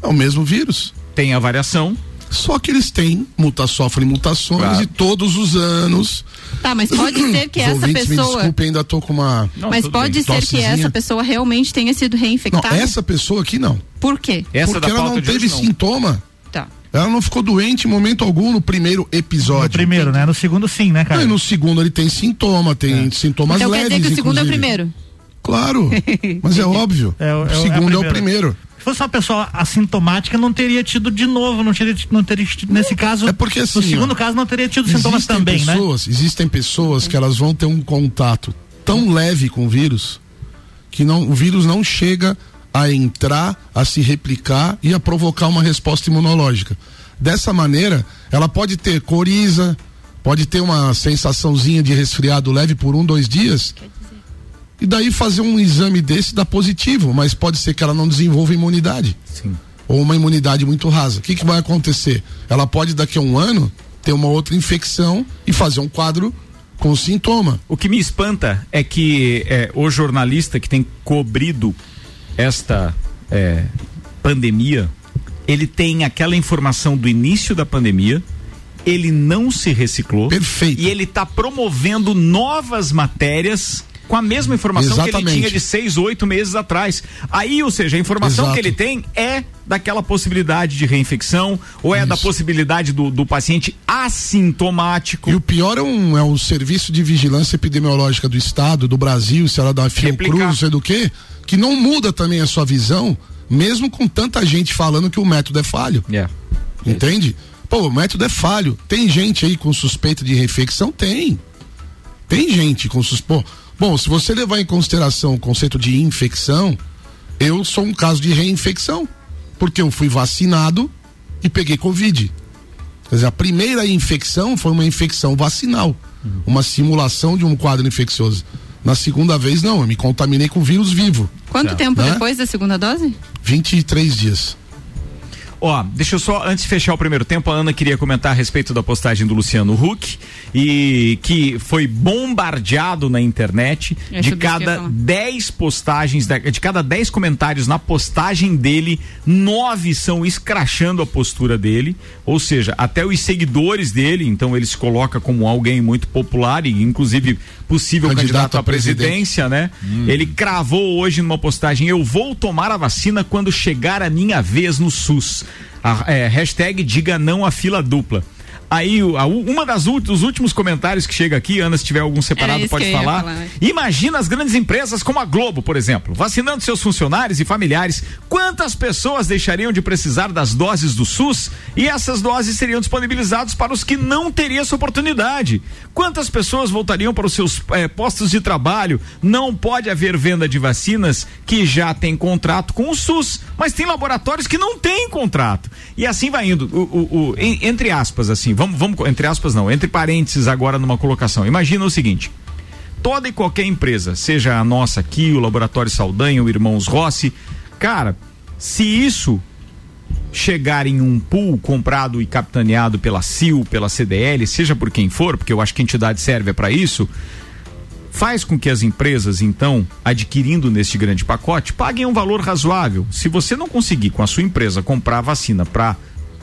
[SPEAKER 5] É o mesmo vírus.
[SPEAKER 1] Tem a variação.
[SPEAKER 5] Só que eles têm, muta, sofrem mutações claro. e todos os anos.
[SPEAKER 4] Tá, mas pode ser que essa pessoa. Me
[SPEAKER 5] desculpe, ainda tô com uma.
[SPEAKER 4] Não, mas pode bem. ser Tossezinha. que essa pessoa realmente tenha sido reinfectada?
[SPEAKER 5] Não, essa pessoa aqui não.
[SPEAKER 4] Por quê?
[SPEAKER 5] Essa Porque ela não teve hoje, sintoma.
[SPEAKER 4] Tá.
[SPEAKER 5] Ela não ficou doente em momento algum no primeiro episódio. No
[SPEAKER 3] primeiro, né? No segundo, sim, né, cara?
[SPEAKER 5] Não, e no segundo ele tem sintoma, tem é. sintomas então, leves. Então quer dizer que o segundo inclusive.
[SPEAKER 4] é o primeiro?
[SPEAKER 5] Claro, mas é óbvio. É, é, o segundo é, é o primeiro
[SPEAKER 3] fosse uma pessoa assintomática, não teria tido de novo, não teria, não teria tido, nesse caso.
[SPEAKER 5] É porque assim.
[SPEAKER 3] No segundo ó, caso, não teria tido sintomas também,
[SPEAKER 5] né? pessoas,
[SPEAKER 3] né?
[SPEAKER 5] Existem pessoas que elas vão ter um contato tão leve com o vírus que não, o vírus não chega a entrar, a se replicar e a provocar uma resposta imunológica. Dessa maneira, ela pode ter coriza, pode ter uma sensaçãozinha de resfriado leve por um, dois dias e daí fazer um exame desse dá positivo, mas pode ser que ela não desenvolva imunidade.
[SPEAKER 1] Sim.
[SPEAKER 5] Ou uma imunidade muito rasa. O que, que vai acontecer? Ela pode daqui a um ano ter uma outra infecção e fazer um quadro com sintoma.
[SPEAKER 1] O que me espanta é que é, o jornalista que tem cobrido esta é, pandemia, ele tem aquela informação do início da pandemia, ele não se reciclou.
[SPEAKER 5] Perfeito.
[SPEAKER 1] E ele está promovendo novas matérias com a mesma informação Exatamente. que ele tinha de seis, oito meses atrás. Aí, ou seja, a informação Exato. que ele tem é daquela possibilidade de reinfecção ou é Isso. da possibilidade do, do paciente assintomático.
[SPEAKER 5] E o pior é, um, é o Serviço de Vigilância Epidemiológica do Estado, do Brasil, se ela da Fiocruz, não sei do que, que não muda também a sua visão, mesmo com tanta gente falando que o método é falho.
[SPEAKER 1] Yeah.
[SPEAKER 5] Entende? Pô, o método é falho. Tem gente aí com suspeita de reinfecção? Tem. Tem gente com suspeita Bom, se você levar em consideração o conceito de infecção, eu sou um caso de reinfecção, porque eu fui vacinado e peguei Covid. Quer dizer, a primeira infecção foi uma infecção vacinal, uhum. uma simulação de um quadro infeccioso. Na segunda vez, não, eu me contaminei com vírus vivo.
[SPEAKER 4] Quanto tempo né? depois da segunda dose?
[SPEAKER 5] 23 dias.
[SPEAKER 1] Ó, deixa eu só, antes de fechar o primeiro tempo, a Ana queria comentar a respeito da postagem do Luciano Huck e que foi bombardeado na internet eu de cada 10 postagens, de cada 10 comentários na postagem dele, nove são escrachando a postura dele, ou seja, até os seguidores dele, então ele se coloca como alguém muito popular e inclusive possível candidato, candidato à presidência, né? Hum. Ele cravou hoje numa postagem: Eu vou tomar a vacina quando chegar a minha vez no SUS. A, é, hashtag diga não à fila dupla. Aí, a, uma das dos últimos comentários que chega aqui, Ana, se tiver algum separado, pode falar. falar. Imagina as grandes empresas como a Globo, por exemplo, vacinando seus funcionários e familiares. Quantas pessoas deixariam de precisar das doses do SUS e essas doses seriam disponibilizadas para os que não teriam essa oportunidade? Quantas pessoas voltariam para os seus eh, postos de trabalho? Não pode haver venda de vacinas que já tem contrato com o SUS, mas tem laboratórios que não têm contrato. E assim vai indo. O, o, o entre aspas, assim, vamos, vamos, entre aspas não, entre parênteses agora numa colocação. Imagina o seguinte: toda e qualquer empresa, seja a nossa aqui, o Laboratório Saldanha, o Irmãos Rossi, cara, se isso chegar em um pool comprado e capitaneado pela CIL, pela CDL, seja por quem for, porque eu acho que a entidade serve para isso, faz com que as empresas, então, adquirindo neste grande pacote, paguem um valor razoável. Se você não conseguir com a sua empresa comprar vacina para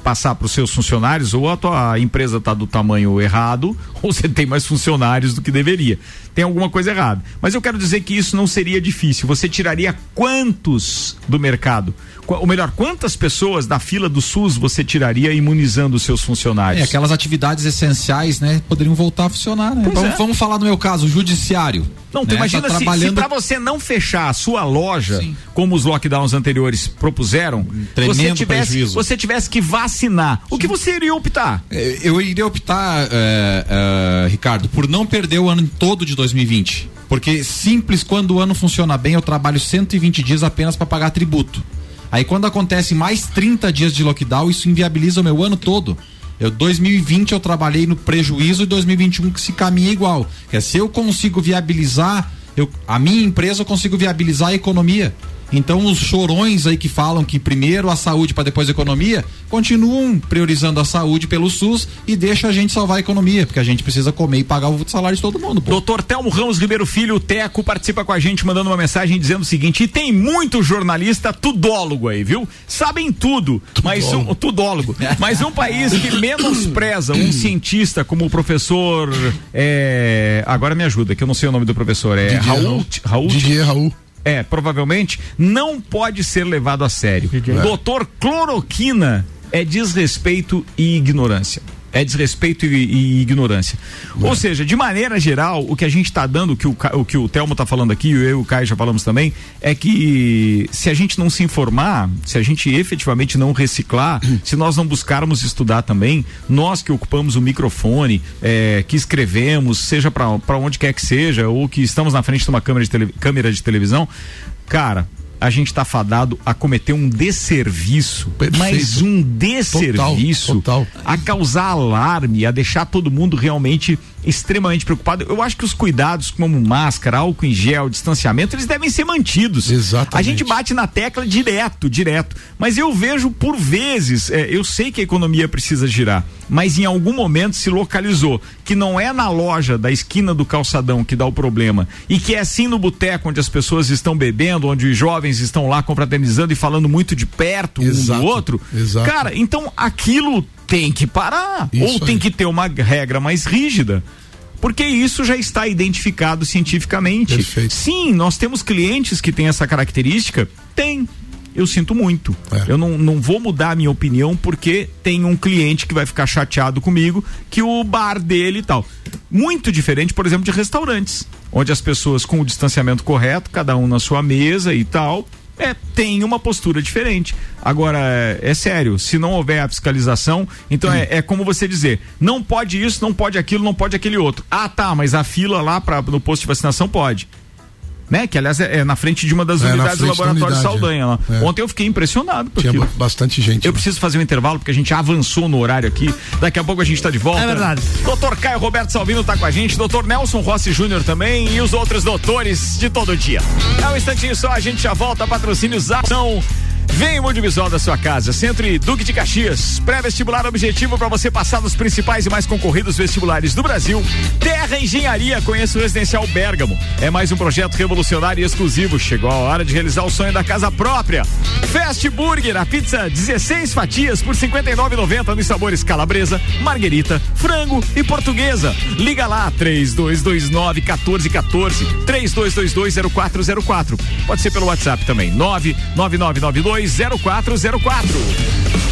[SPEAKER 1] passar para os seus funcionários, ou a tua empresa está do tamanho errado, ou você tem mais funcionários do que deveria. Tem alguma coisa errada. Mas eu quero dizer que isso não seria difícil. Você tiraria quantos do mercado? ou melhor, quantas pessoas da fila do SUS você tiraria imunizando os seus funcionários?
[SPEAKER 7] É, aquelas atividades essenciais, né, poderiam voltar a funcionar, né? Vamos, é. vamos, falar no meu caso, o judiciário.
[SPEAKER 1] Não, né? imagina tá se, trabalhando... se para você não fechar a sua loja, Sim. como os lockdowns anteriores propuseram, você tivesse, você tivesse que vacinar, Sim. o que você iria optar?
[SPEAKER 7] É, eu iria optar, é, é, Ricardo, por não perder o ano todo de 2020. Porque simples, quando o ano funciona bem, eu trabalho 120 dias apenas para pagar tributo. Aí quando acontece mais 30 dias de lockdown, isso inviabiliza o meu ano todo. Eu 2020 eu trabalhei no prejuízo e 2021 que se caminha igual. Que é, se eu consigo viabilizar, eu, a minha empresa eu consigo viabilizar a economia. Então os chorões aí que falam que primeiro a saúde para depois a economia, continuam priorizando a saúde pelo SUS e deixa a gente salvar a economia, porque a gente precisa comer e pagar o salário de todo mundo. Pô.
[SPEAKER 1] Doutor Telmo Ramos Ribeiro Filho, o Teco, participa com a gente mandando uma mensagem dizendo o seguinte: e tem muito jornalista tudólogo aí, viu? Sabem tudo, tudólogo. mas um tudólogo, mas um país que menospreza um cientista como o professor é, agora me ajuda, que eu não sei o nome do professor, é
[SPEAKER 5] Didier
[SPEAKER 1] Raul, Raul
[SPEAKER 5] Didier Raul.
[SPEAKER 1] É, provavelmente não pode ser levado a sério. Doutor Cloroquina é desrespeito e ignorância é desrespeito e, e ignorância. Ou seja, de maneira geral, o que a gente está dando, que o, o que o Telmo está falando aqui, eu e o Caio já falamos também, é que se a gente não se informar, se a gente efetivamente não reciclar, se nós não buscarmos estudar também, nós que ocupamos o microfone, é, que escrevemos, seja para onde quer que seja, ou que estamos na frente de uma câmera de, tele, câmera de televisão, cara, a gente está fadado a cometer um desserviço, Perfeito. mas um desserviço total, total. a causar alarme, a deixar todo mundo realmente extremamente preocupado. Eu acho que os cuidados como máscara, álcool em gel, distanciamento, eles devem ser mantidos.
[SPEAKER 5] Exatamente.
[SPEAKER 1] A gente bate na tecla direto, direto. Mas eu vejo por vezes, é, eu sei que a economia precisa girar, mas em algum momento se localizou que não é na loja da esquina do calçadão que dá o problema e que é assim no boteco onde as pessoas estão bebendo, onde os jovens estão lá confraternizando e falando muito de perto
[SPEAKER 5] exato,
[SPEAKER 1] um do outro.
[SPEAKER 5] Exato.
[SPEAKER 1] Cara, então aquilo tem que parar. Isso ou tem que ter uma regra mais rígida. Porque isso já está identificado cientificamente.
[SPEAKER 5] Perfeito.
[SPEAKER 1] Sim, nós temos clientes que têm essa característica? Tem. Eu sinto muito. É. Eu não, não vou mudar a minha opinião porque tem um cliente que vai ficar chateado comigo que o bar dele e tal. Muito diferente, por exemplo, de restaurantes, onde as pessoas com o distanciamento correto, cada um na sua mesa e tal, é, tem uma postura diferente. Agora, é, é sério, se não houver a fiscalização, então é, é, como você dizer, não pode isso, não pode aquilo, não pode aquele outro. Ah, tá, mas a fila lá pra, no posto de vacinação pode né? Que aliás é, é na frente de uma das é, unidades do laboratório unidade, Saldanha lá. É. Ontem eu fiquei impressionado.
[SPEAKER 5] Tinha aquilo. bastante gente.
[SPEAKER 1] Eu preciso fazer um intervalo porque a gente avançou no horário aqui. Daqui a pouco a gente está de volta.
[SPEAKER 3] É verdade.
[SPEAKER 1] Doutor Caio Roberto Salvino está com a gente, doutor Nelson Rossi Júnior também e os outros doutores de todo dia. É um instantinho só, a gente já volta. Patrocínios Ação. Vem o Multivisual da sua casa, Centro e Duque de Caxias. Pré-vestibular objetivo para você passar nos principais e mais concorridos vestibulares do Brasil. Terra Engenharia, conheça o Residencial Bergamo. É mais um projeto revolucionário e exclusivo. Chegou a hora de realizar o sonho da casa própria. Fast Burger, a pizza 16 fatias por 59,90 nos sabores calabresa, marguerita, frango e portuguesa. Liga lá 3229 1414 3222 0404. Pode ser pelo WhatsApp também 99992 320404.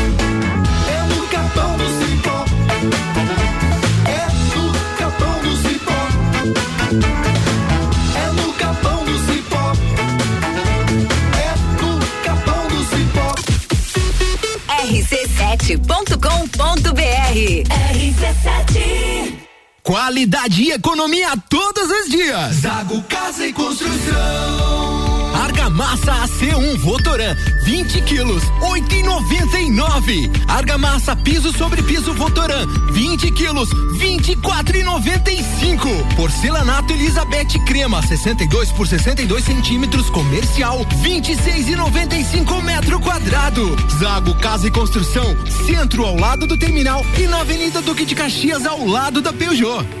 [SPEAKER 8] Qualidade e economia todos os dias.
[SPEAKER 9] Zago Casa e Construção.
[SPEAKER 8] Argamassa AC1 Votoran, 20 quilos, 8,99. Argamassa piso sobre piso Votoran, 20 quilos, 24,95. Porcelanato Elizabeth Crema, 62 por 62 centímetros, comercial, 26,95 metro quadrado. Zago Casa e Construção, centro ao lado do terminal e na Avenida Duque de Caxias ao lado da Peugeot.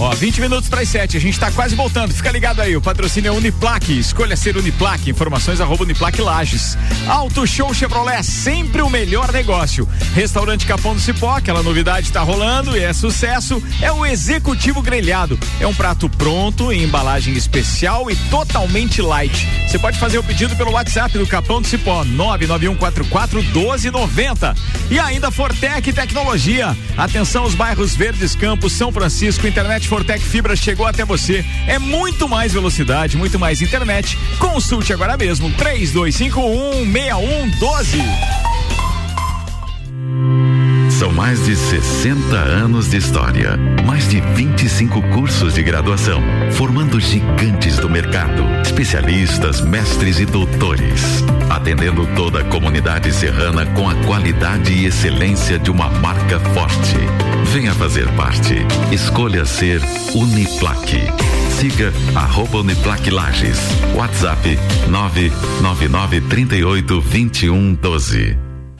[SPEAKER 1] Ó, 20 minutos para as 7, a gente tá quase voltando. Fica ligado aí, o patrocínio é Uniplaque. Escolha ser Uniplaque. Informações arroba Uniplaque Lages. Auto Show Chevrolet, sempre o melhor negócio. Restaurante Capão do Cipó, aquela novidade tá rolando e é sucesso. É o Executivo Grelhado. É um prato pronto, em embalagem especial e totalmente light. Você pode fazer o pedido pelo WhatsApp do Capão do Cipó, 99144 1290. E ainda Fortec Tecnologia. Atenção os bairros Verdes Campos, São Francisco, internet Fortec Fibra chegou até você. É muito mais velocidade, muito mais internet. Consulte agora mesmo. 3251 6112.
[SPEAKER 10] São mais de 60 anos de história, mais de 25 cursos de graduação, formando gigantes do mercado, especialistas, mestres e doutores, atendendo toda a comunidade serrana com a qualidade e excelência de uma marca forte. Venha fazer parte. Escolha ser Uniplaque. Siga arroba Uniplaque Lages. WhatsApp 999 38 21 12.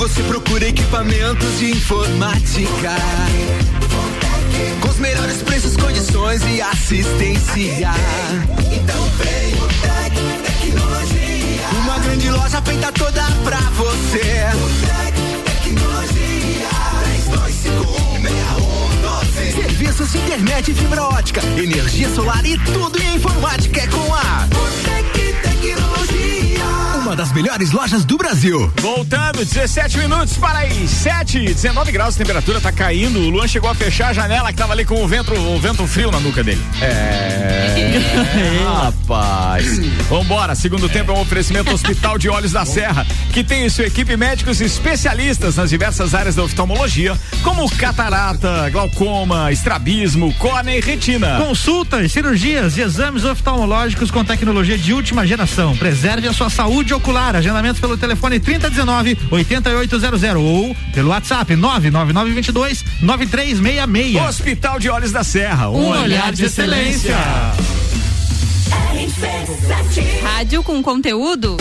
[SPEAKER 8] Você procura equipamentos de informática, com os melhores preços, condições e assistência, então vem o Tec Tecnologia. Uma grande loja feita toda pra você. O Tec Tecnologia. 32516112. Serviços de internet fibra ótica, energia solar e tudo em informática é com a Tecnologia. Uma das melhores lojas do Brasil.
[SPEAKER 1] Voltando, 17 minutos para aí, 7, 19 graus, a temperatura tá caindo. O Luan chegou a fechar a janela que tava ali com o vento, o vento frio na nuca dele. É. rapaz. Vambora, segundo tempo é um oferecimento Hospital de Olhos da Serra, que tem em sua equipe médicos especialistas nas diversas áreas da oftalmologia, como catarata, glaucoma, estrabismo, córnea e retina.
[SPEAKER 3] Consultas, cirurgias e exames oftalmológicos com tecnologia de última geração. Preserve a sua saúde ocular. Agendamentos pelo telefone 3019 8800 ou pelo WhatsApp 99922 9366.
[SPEAKER 1] Hospital de Olhos da Serra,
[SPEAKER 3] um, olhar de excelência.
[SPEAKER 4] Rádio com conteúdo?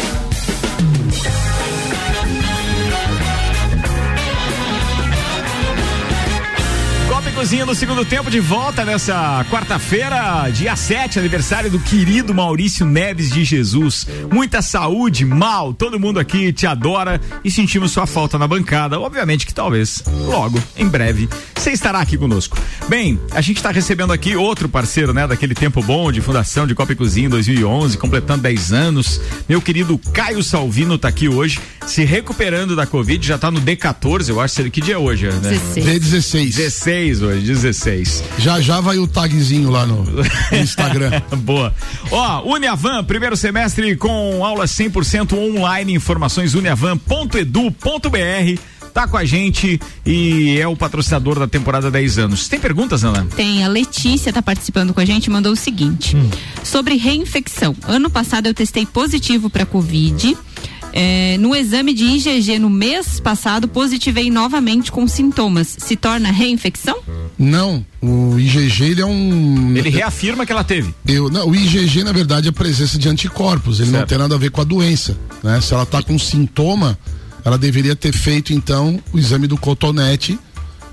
[SPEAKER 1] Copa e Cozinha no segundo tempo de volta nessa quarta-feira, dia 7, aniversário do querido Maurício Neves de Jesus. Muita saúde, mal, todo mundo aqui te adora e sentimos sua falta na bancada. Obviamente que talvez logo, em breve, você estará aqui conosco. Bem, a gente está recebendo aqui outro parceiro, né, daquele tempo bom de fundação de Copa e Cozinha em 2011, completando 10 anos. Meu querido Caio Salvino tá aqui hoje, se recuperando da Covid, já tá no D14, eu acho que dia é hoje, né?
[SPEAKER 5] 16. D16.
[SPEAKER 1] 16 hoje, 16.
[SPEAKER 5] Já já vai o tagzinho lá no, no Instagram.
[SPEAKER 1] Boa. Ó, Uniavan, primeiro semestre com aula 100% online, informações uniavan.edu.br tá com a gente e é o patrocinador da temporada 10 anos. Tem perguntas, Ana?
[SPEAKER 4] Tem. A Letícia tá participando com a gente mandou o seguinte: hum. sobre reinfecção. Ano passado eu testei positivo para Covid. É, no exame de IgG no mês passado, positivei novamente com sintomas. Se torna reinfecção?
[SPEAKER 5] Não, o IgG ele é um.
[SPEAKER 1] Ele reafirma que ela teve.
[SPEAKER 5] Eu, não, o IgG, na verdade, é a presença de anticorpos. Ele certo. não tem nada a ver com a doença. Né? Se ela está com sintoma, ela deveria ter feito, então, o exame do cotonete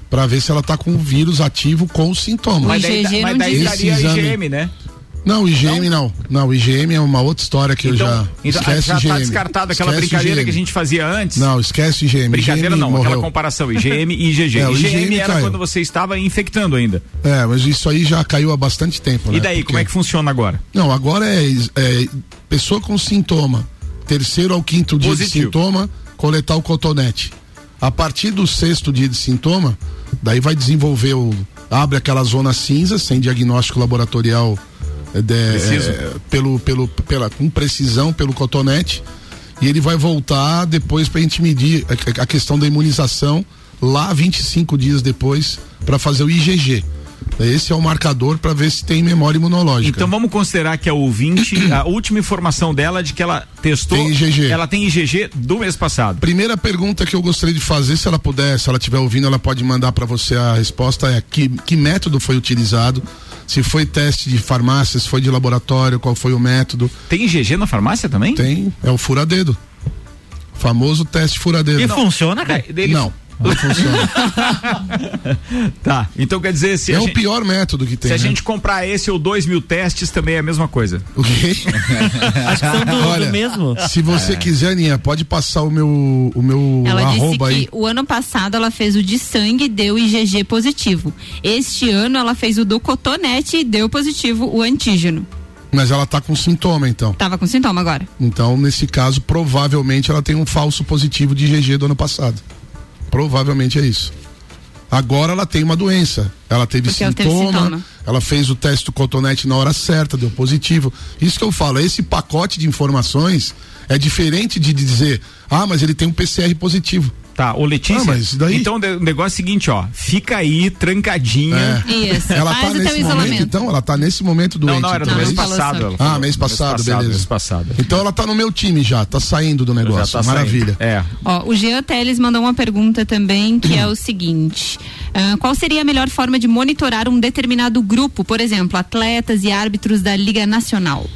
[SPEAKER 5] para ver se ela está com o vírus ativo com sintomas.
[SPEAKER 1] Mas daí, mas daí daria IgM, né?
[SPEAKER 5] Não, IgM não. não. o IgM é uma outra história que então, eu já.
[SPEAKER 1] Então, esquece já IgM. tá descartado aquela esquece brincadeira que a gente fazia antes.
[SPEAKER 5] Não, esquece IgM.
[SPEAKER 1] Brincadeira
[SPEAKER 5] IgM
[SPEAKER 1] não,
[SPEAKER 5] morreu.
[SPEAKER 1] aquela comparação. IgM e IgG. É, IgM, IgM era caiu. quando você estava infectando ainda.
[SPEAKER 5] É, mas isso aí já caiu há bastante tempo.
[SPEAKER 1] E né? daí, Porque... como é que funciona agora?
[SPEAKER 5] Não, agora é, é pessoa com sintoma, terceiro ao quinto dia Positivo. de sintoma, coletar o cotonete. A partir do sexto dia de sintoma, daí vai desenvolver o. abre aquela zona cinza, sem diagnóstico laboratorial é, de, é, pelo, pelo, pela, com precisão pelo cotonete e ele vai voltar depois para a gente medir a, a, questão da imunização lá 25 dias depois para fazer o IgG. Esse é o marcador para ver se tem memória imunológica.
[SPEAKER 1] Então vamos considerar que a ouvinte, a última informação dela é de que ela testou.
[SPEAKER 5] Tem IgG.
[SPEAKER 1] Ela tem IgG do mês passado.
[SPEAKER 5] Primeira pergunta que eu gostaria de fazer, se ela puder, se ela estiver ouvindo, ela pode mandar para você a resposta é que, que método foi utilizado se foi teste de farmácia, se foi de laboratório, qual foi o método.
[SPEAKER 1] Tem IgG na farmácia também?
[SPEAKER 5] Tem, é o furadedo. Famoso teste furadedo.
[SPEAKER 3] E funciona, cara?
[SPEAKER 5] Não. Não funciona.
[SPEAKER 1] tá, então quer dizer se
[SPEAKER 5] é o gente, pior método que tem.
[SPEAKER 1] Se a né? gente comprar esse ou dois mil testes também é a mesma coisa.
[SPEAKER 5] O quê?
[SPEAKER 6] Acho que são do,
[SPEAKER 5] Olha,
[SPEAKER 6] do mesmo.
[SPEAKER 5] Se você é. quiser, Ninha, pode passar o meu o meu
[SPEAKER 4] ela
[SPEAKER 5] arroba
[SPEAKER 4] disse
[SPEAKER 5] aí.
[SPEAKER 4] que o ano passado ela fez o de sangue e deu IgG positivo. Este ano ela fez o do cotonete e deu positivo o antígeno.
[SPEAKER 5] Mas ela tá com sintoma, então.
[SPEAKER 4] Tava com sintoma agora.
[SPEAKER 5] Então, nesse caso, provavelmente ela tem um falso positivo de IgG do ano passado. Provavelmente é isso. Agora ela tem uma doença. Ela teve, sintoma, ela teve sintoma, ela fez o teste do cotonete na hora certa, deu positivo. Isso que eu falo, esse pacote de informações é diferente de dizer, ah, mas ele tem um PCR positivo.
[SPEAKER 1] Tá, ô Letícia. Ah, mas daí... Então o negócio é o seguinte, ó. Fica aí trancadinha.
[SPEAKER 4] É. Isso.
[SPEAKER 5] Ela tá Faz tá nesse momento, então, ela tá nesse momento doente.
[SPEAKER 1] Não, não, era do então, mês passado. Ela
[SPEAKER 5] ah, mês passado, mês beleza.
[SPEAKER 1] Mês passado.
[SPEAKER 5] Então ela tá no meu time já, tá saindo do negócio. Tá Maravilha.
[SPEAKER 1] Saindo. É.
[SPEAKER 4] Ó, o Jean Teles mandou uma pergunta também, que é o seguinte: uh, qual seria a melhor forma de monitorar um determinado grupo, por exemplo, atletas e árbitros da Liga Nacional?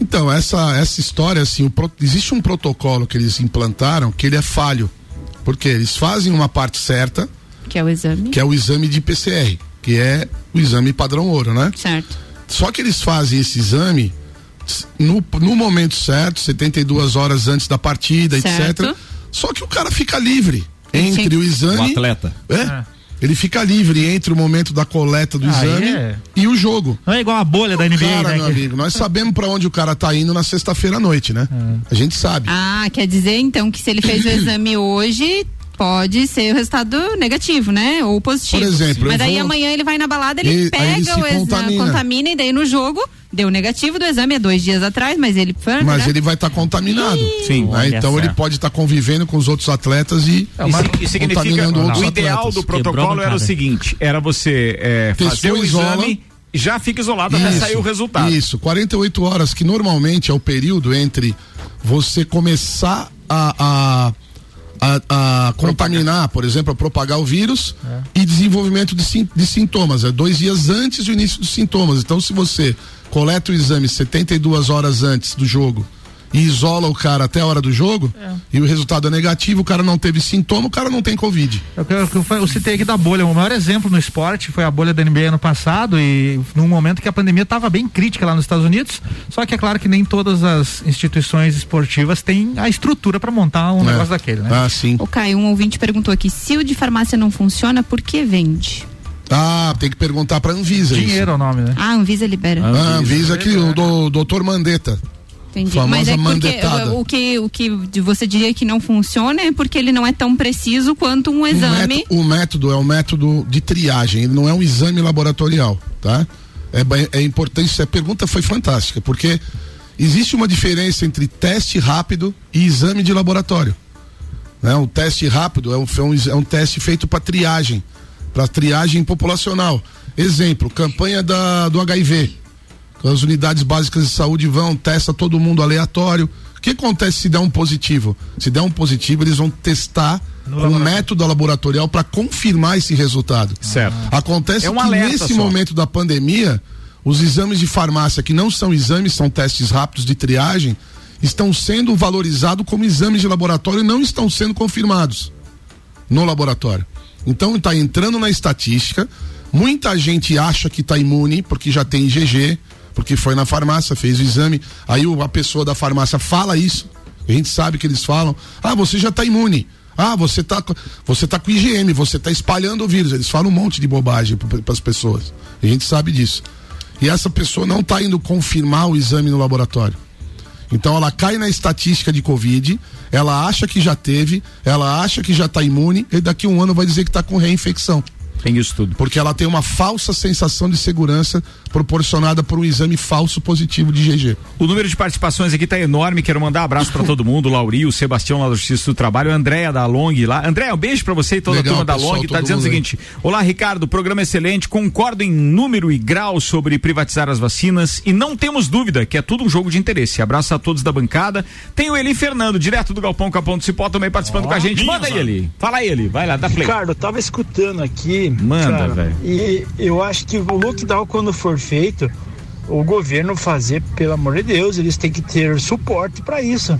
[SPEAKER 5] Então, essa, essa história, assim, o, existe um protocolo que eles implantaram que ele é falho. Porque eles fazem uma parte certa.
[SPEAKER 4] Que é o exame.
[SPEAKER 5] Que é o exame de PCR, que é o exame padrão ouro, né?
[SPEAKER 4] Certo.
[SPEAKER 5] Só que eles fazem esse exame no, no momento certo, 72 horas antes da partida, certo. etc. Só que o cara fica livre entre o exame.
[SPEAKER 1] O atleta.
[SPEAKER 5] É. é. Ele fica livre entre o momento da coleta do ah, exame é. e o jogo.
[SPEAKER 3] Não é igual a bolha da NBA,
[SPEAKER 5] cara,
[SPEAKER 3] né?
[SPEAKER 5] meu amigo, nós sabemos para onde o cara tá indo na sexta-feira à noite, né? É. A gente sabe.
[SPEAKER 4] Ah, quer dizer então que se ele fez o exame hoje, pode ser o resultado negativo, né? Ou positivo.
[SPEAKER 5] Por exemplo,
[SPEAKER 4] Mas daí vou... amanhã ele vai na balada, ele e, pega ele o exame, contamina. contamina. e daí no jogo deu negativo do exame há dois dias atrás, mas ele foi.
[SPEAKER 5] Mas né? ele vai estar tá contaminado. Sim. Né? Então ele pode estar tá convivendo com os outros atletas e.
[SPEAKER 1] É, isso significa o ideal atletas. do protocolo era o seguinte: era você é, fazer o exame já fica isolado isso, até sair o resultado.
[SPEAKER 5] Isso, 48 horas, que normalmente é o período entre você começar a, a a, a contaminar, por exemplo, a propagar o vírus é. e desenvolvimento de, de, sintomas. É dois dias antes do início dos sintomas. Então, se você coleta o exame 72 horas antes do jogo e isola o cara até a hora do jogo
[SPEAKER 3] É.
[SPEAKER 5] e o resultado é negativo, o cara não teve sintoma, o cara não tem Covid.
[SPEAKER 3] Eu, eu eu citei aqui da bolha. O maior exemplo no esporte foi a bolha da NBA ano passado e num momento que a pandemia estava bem crítica lá nos Estados Unidos. Só que é claro que nem todas as instituições esportivas têm a estrutura para montar um
[SPEAKER 5] É.
[SPEAKER 3] negócio daquele, né?
[SPEAKER 5] Ah, sim.
[SPEAKER 4] O Caio, um ouvinte perguntou aqui: se o de farmácia não funciona, por que vende?
[SPEAKER 5] Ah, tem que perguntar pra Anvisa
[SPEAKER 3] Dinheiro é o nome, né?
[SPEAKER 4] Ah, a Anvisa libera.
[SPEAKER 5] isso. Ah, Anvisa que o do, doutor Mandetta.
[SPEAKER 4] Entendi.
[SPEAKER 5] Famosa
[SPEAKER 4] Mas é
[SPEAKER 5] mandetada.
[SPEAKER 4] o, o que o que você diria que não funciona é porque ele não é tão preciso quanto um
[SPEAKER 5] O
[SPEAKER 4] exame.
[SPEAKER 5] método, o método é um método de triagem, ele não é um exame laboratorial, tá? É, é importante, a pergunta foi fantástica, porque existe uma diferença entre teste rápido e exame de laboratório. Né? O teste rápido é um, é um, é um teste feito para triagem, para triagem populacional. Exemplo, campanha da, do HIV. As unidades básicas de saúde vão, testa todo mundo aleatório. O que acontece se der um positivo? Se der um positivo, eles vão testar um método laboratorial para confirmar esse resultado.
[SPEAKER 1] Certo.
[SPEAKER 5] Acontece
[SPEAKER 1] É um
[SPEAKER 5] que
[SPEAKER 1] alerta
[SPEAKER 5] nesse
[SPEAKER 1] só.
[SPEAKER 5] momento da pandemia, os exames de farmácia, que não são exames, são testes rápidos de triagem, estão sendo valorizados como exames de laboratório e não estão sendo confirmados no laboratório. Então está entrando na estatística. Muita gente acha que está imune porque já tem IgG, porque foi na farmácia, fez o exame. Aí a pessoa da farmácia fala isso. A gente sabe que eles falam: "Ah, você já está imune. Ah, você está você tá com IgM, você está espalhando o vírus". Eles falam um monte de bobagem para as pessoas. A gente sabe disso. E essa pessoa não está indo confirmar o exame no laboratório. Então ela cai na estatística de Covid, ela acha que já teve, ela acha que já está imune, e daqui um ano vai dizer que está com reinfecção.
[SPEAKER 1] Tem isso tudo.
[SPEAKER 5] Porque ela tem uma falsa sensação de segurança proporcionada por um exame falso positivo de GG.
[SPEAKER 1] O número de participações aqui tá enorme. Quero mandar um abraço pra todo mundo. O Lauri, o Sebastião lá do Justiça do Trabalho, a Andréia da Long lá. Andréia, um beijo pra você e toda
[SPEAKER 5] Legal,
[SPEAKER 1] a turma da
[SPEAKER 5] pessoal,
[SPEAKER 1] Long. Tá dizendo o
[SPEAKER 5] mundo aí.
[SPEAKER 1] seguinte: Olá, Ricardo, programa excelente. Concordo em número e grau sobre privatizar as vacinas e não temos dúvida que é tudo um jogo de interesse. Abraço a todos da bancada. Tem o Eli Fernando, direto do Galpão Capão do Cipó, também participando com a gente. Manda aí, Eli. Fala aí, Eli. Vai lá, dá play.
[SPEAKER 11] Ricardo, eu tava escutando aqui.
[SPEAKER 1] Manda, velho.
[SPEAKER 11] E eu acho que o lockdown, quando for feito, o governo fazer, pelo amor de Deus, eles têm que ter suporte para isso.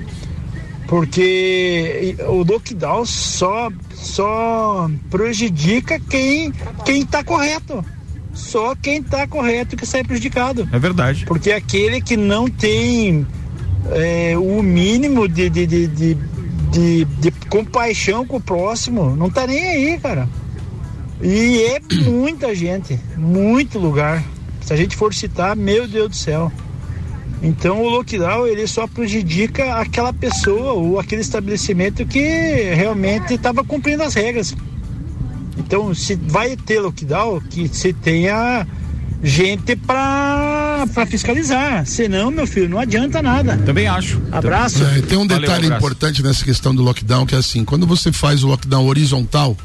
[SPEAKER 11] Porque o lockdown só, só prejudica quem, quem tá correto. Só quem tá correto que sai prejudicado.
[SPEAKER 1] É verdade.
[SPEAKER 11] Porque aquele que não tem é, o mínimo de, de, de, de, de- de compaixão com o próximo, não tá nem aí, cara. E é muita gente, muito lugar. Se a gente for citar, meu Deus do céu. Então o lockdown ele só prejudica aquela pessoa ou aquele estabelecimento que realmente estava cumprindo as regras. Então se vai ter lockdown, que se tenha gente para fiscalizar. Senão, meu filho, não adianta nada.
[SPEAKER 1] Também acho.
[SPEAKER 11] Abraço.
[SPEAKER 5] É, tem um detalhe importante nessa questão do lockdown, que é assim, quando você faz o lockdown horizontal,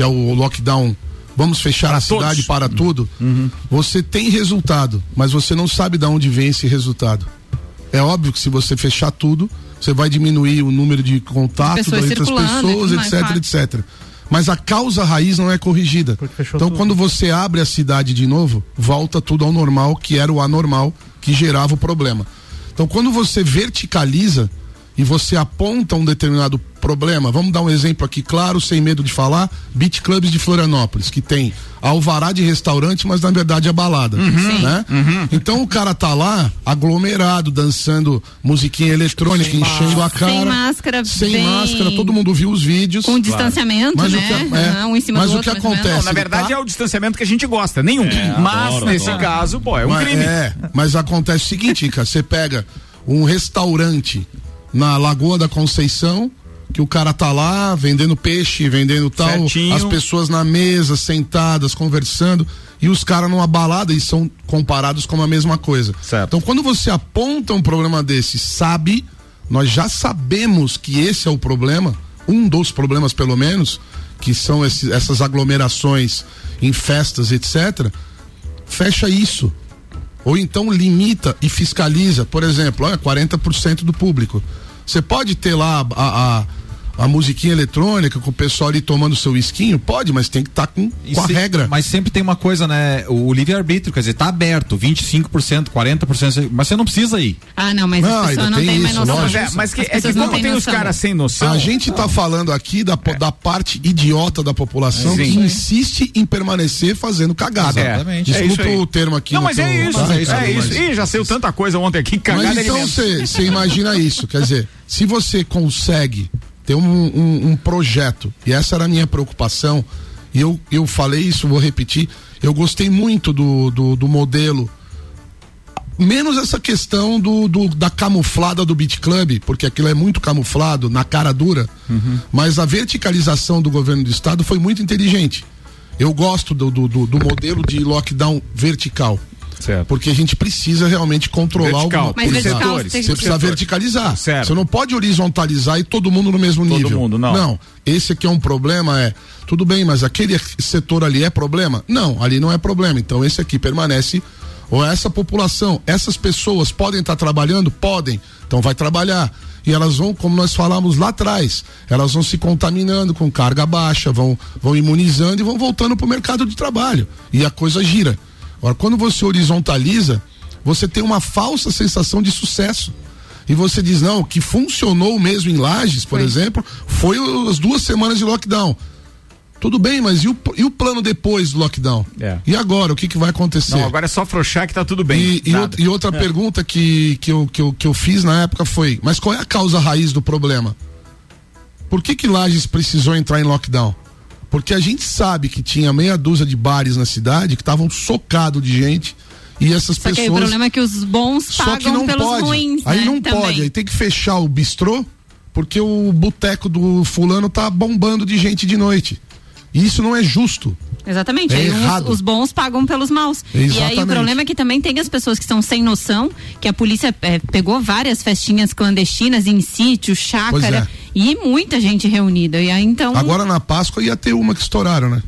[SPEAKER 5] que é o lockdown, vamos fechar a cidade para tudo, você tem resultado, mas você não sabe de onde vem esse resultado. É óbvio que se você fechar tudo, você vai diminuir o número de contatos entre as pessoas,
[SPEAKER 4] tudo mais,
[SPEAKER 5] etc,
[SPEAKER 4] claro.
[SPEAKER 5] etc. Mas a causa raiz não é corrigida. Então, quando você abre a cidade de novo, volta tudo ao normal, que era o anormal que gerava o problema. Então, quando você verticaliza e você aponta um determinado problema, vamos dar um exemplo aqui claro, sem medo de falar, Beach Clubs de Florianópolis, que tem alvará de restaurante, mas na verdade é balada, né? Então o cara tá lá aglomerado, dançando musiquinha eletrônica, enchendo a cara,
[SPEAKER 4] Sem máscara,
[SPEAKER 5] sem
[SPEAKER 4] bem-
[SPEAKER 5] máscara, todo mundo viu os vídeos.
[SPEAKER 4] Com distanciamento,
[SPEAKER 5] Mas o
[SPEAKER 4] né?
[SPEAKER 5] que- é,
[SPEAKER 4] Ah, um em cima
[SPEAKER 5] mas
[SPEAKER 4] do
[SPEAKER 5] o
[SPEAKER 4] outro,
[SPEAKER 5] que acontece?
[SPEAKER 1] Não, na verdade
[SPEAKER 5] tá-
[SPEAKER 1] é o distanciamento que a gente gosta, nenhum.
[SPEAKER 5] É,
[SPEAKER 1] mas
[SPEAKER 5] adoro,
[SPEAKER 1] nesse
[SPEAKER 5] adoro.
[SPEAKER 1] caso, pô, é um
[SPEAKER 5] Mas-
[SPEAKER 1] crime.
[SPEAKER 5] É, mas acontece o seguinte, cara, você pega um restaurante na Lagoa da Conceição, que o cara tá lá vendendo peixe, vendendo tal,
[SPEAKER 1] Certinho.
[SPEAKER 5] as pessoas na mesa, sentadas, conversando, e os caras numa balada e são comparados como a mesma coisa. Então, quando você aponta um problema desse, sabe, nós já sabemos que esse é o problema, um dos problemas pelo menos, que são esses- essas aglomerações em festas, etc. Fecha isso. Ou então limita e fiscaliza, por exemplo, olha, 40% do público. Você pode ter lá a, a, a musiquinha eletrônica, com o pessoal ali tomando seu esquinho, pode, mas tem que estar com,
[SPEAKER 7] E
[SPEAKER 5] com a
[SPEAKER 7] se-
[SPEAKER 5] regra.
[SPEAKER 7] Mas sempre tem uma coisa, né? O livre-arbítrio, quer dizer, tá aberto, 25%, 40%, mas você não precisa ir.
[SPEAKER 4] Ah, não, mas
[SPEAKER 5] Não,
[SPEAKER 4] as pessoas
[SPEAKER 5] ainda
[SPEAKER 4] não
[SPEAKER 5] tem
[SPEAKER 4] têm mais
[SPEAKER 5] isso,
[SPEAKER 4] noção.
[SPEAKER 5] lógico.
[SPEAKER 1] É, mas que, é que
[SPEAKER 4] pessoas não
[SPEAKER 1] como tem os caras sem noção.
[SPEAKER 5] A gente tá falando aqui da, po- da parte idiota da população
[SPEAKER 1] Sim.
[SPEAKER 5] que insiste em permanecer fazendo cagada.
[SPEAKER 1] É,
[SPEAKER 7] Exatamente.
[SPEAKER 1] é isso
[SPEAKER 5] Desculpa
[SPEAKER 1] aí.
[SPEAKER 5] o termo aqui.
[SPEAKER 1] Não,
[SPEAKER 5] no
[SPEAKER 1] mas é
[SPEAKER 5] teu-
[SPEAKER 1] isso,
[SPEAKER 5] tá,
[SPEAKER 1] é
[SPEAKER 5] Ricardo,
[SPEAKER 1] isso.
[SPEAKER 5] mas-
[SPEAKER 1] Ih, já saiu tanta coisa ontem aqui, cagada
[SPEAKER 5] Mas
[SPEAKER 1] é
[SPEAKER 5] então você imagina isso, quer dizer, se você consegue ter um, um- um projeto, e essa era a minha preocupação, e eu, eu falei isso, vou repetir, eu gostei muito do, do, do modelo, menos essa questão do, do- da camuflada do Beat Club, porque aquilo é muito camuflado, na cara dura, mas a verticalização do governo do estado foi muito inteligente. Eu gosto do, do, do- do modelo de lockdown vertical.
[SPEAKER 1] Certo.
[SPEAKER 5] Porque a gente precisa realmente controlar
[SPEAKER 1] Vertical.
[SPEAKER 5] alguma
[SPEAKER 4] Mas vertical, você tem que-
[SPEAKER 5] Você precisa verticalizar.
[SPEAKER 1] Certo.
[SPEAKER 5] Você não pode horizontalizar e todo mundo no mesmo
[SPEAKER 1] Todo
[SPEAKER 5] nível.
[SPEAKER 1] mundo, não.
[SPEAKER 5] Não. Esse aqui é um problema, é. Tudo bem, mas aquele setor ali é problema? Não, ali não é problema. Então esse aqui permanece. Ou essa população, essas pessoas podem estar trabalhando? Podem. Então vai trabalhar. E elas vão, como nós falamos lá atrás, elas vão se contaminando com carga baixa, vão, vão imunizando e vão voltando para o mercado de trabalho. E a coisa gira. Agora, quando você horizontaliza, você tem uma falsa sensação de sucesso. E você diz, não, que funcionou mesmo em Lages, por exemplo, foi as duas semanas de lockdown. Tudo bem, mas e o, e o plano depois do lockdown?
[SPEAKER 1] É.
[SPEAKER 5] E agora, o que, que vai acontecer?
[SPEAKER 1] Não, agora é só afrouxar que tá tudo bem.
[SPEAKER 5] E, e e outra pergunta que, que, eu, que, eu, que eu fiz na época foi: mas qual é a causa raiz do problema? Por que, que Lages precisou entrar em lockdown? Porque a gente sabe que tinha meia dúzia de bares na cidade que estavam socados de gente e essas
[SPEAKER 4] Só que
[SPEAKER 5] pessoas.
[SPEAKER 4] o problema é que os bons
[SPEAKER 5] Só que
[SPEAKER 4] pagam
[SPEAKER 5] não
[SPEAKER 4] pelos
[SPEAKER 5] pode.
[SPEAKER 4] ruins,
[SPEAKER 5] aí
[SPEAKER 4] né?
[SPEAKER 5] não
[SPEAKER 4] Também.
[SPEAKER 5] pode, aí tem que fechar o bistrô porque o boteco do fulano tá bombando de gente de noite. E isso não é justo.
[SPEAKER 4] Exatamente.
[SPEAKER 5] É errado.
[SPEAKER 4] os bons pagam pelos maus. E aí o
[SPEAKER 5] Exatamente.
[SPEAKER 4] problema é que também tem as pessoas que são sem noção, que a polícia eh, pegou várias festinhas clandestinas em sítio, chácara, e muita gente reunida. E aí então.
[SPEAKER 5] Agora na Páscoa ia ter uma que estouraram, né?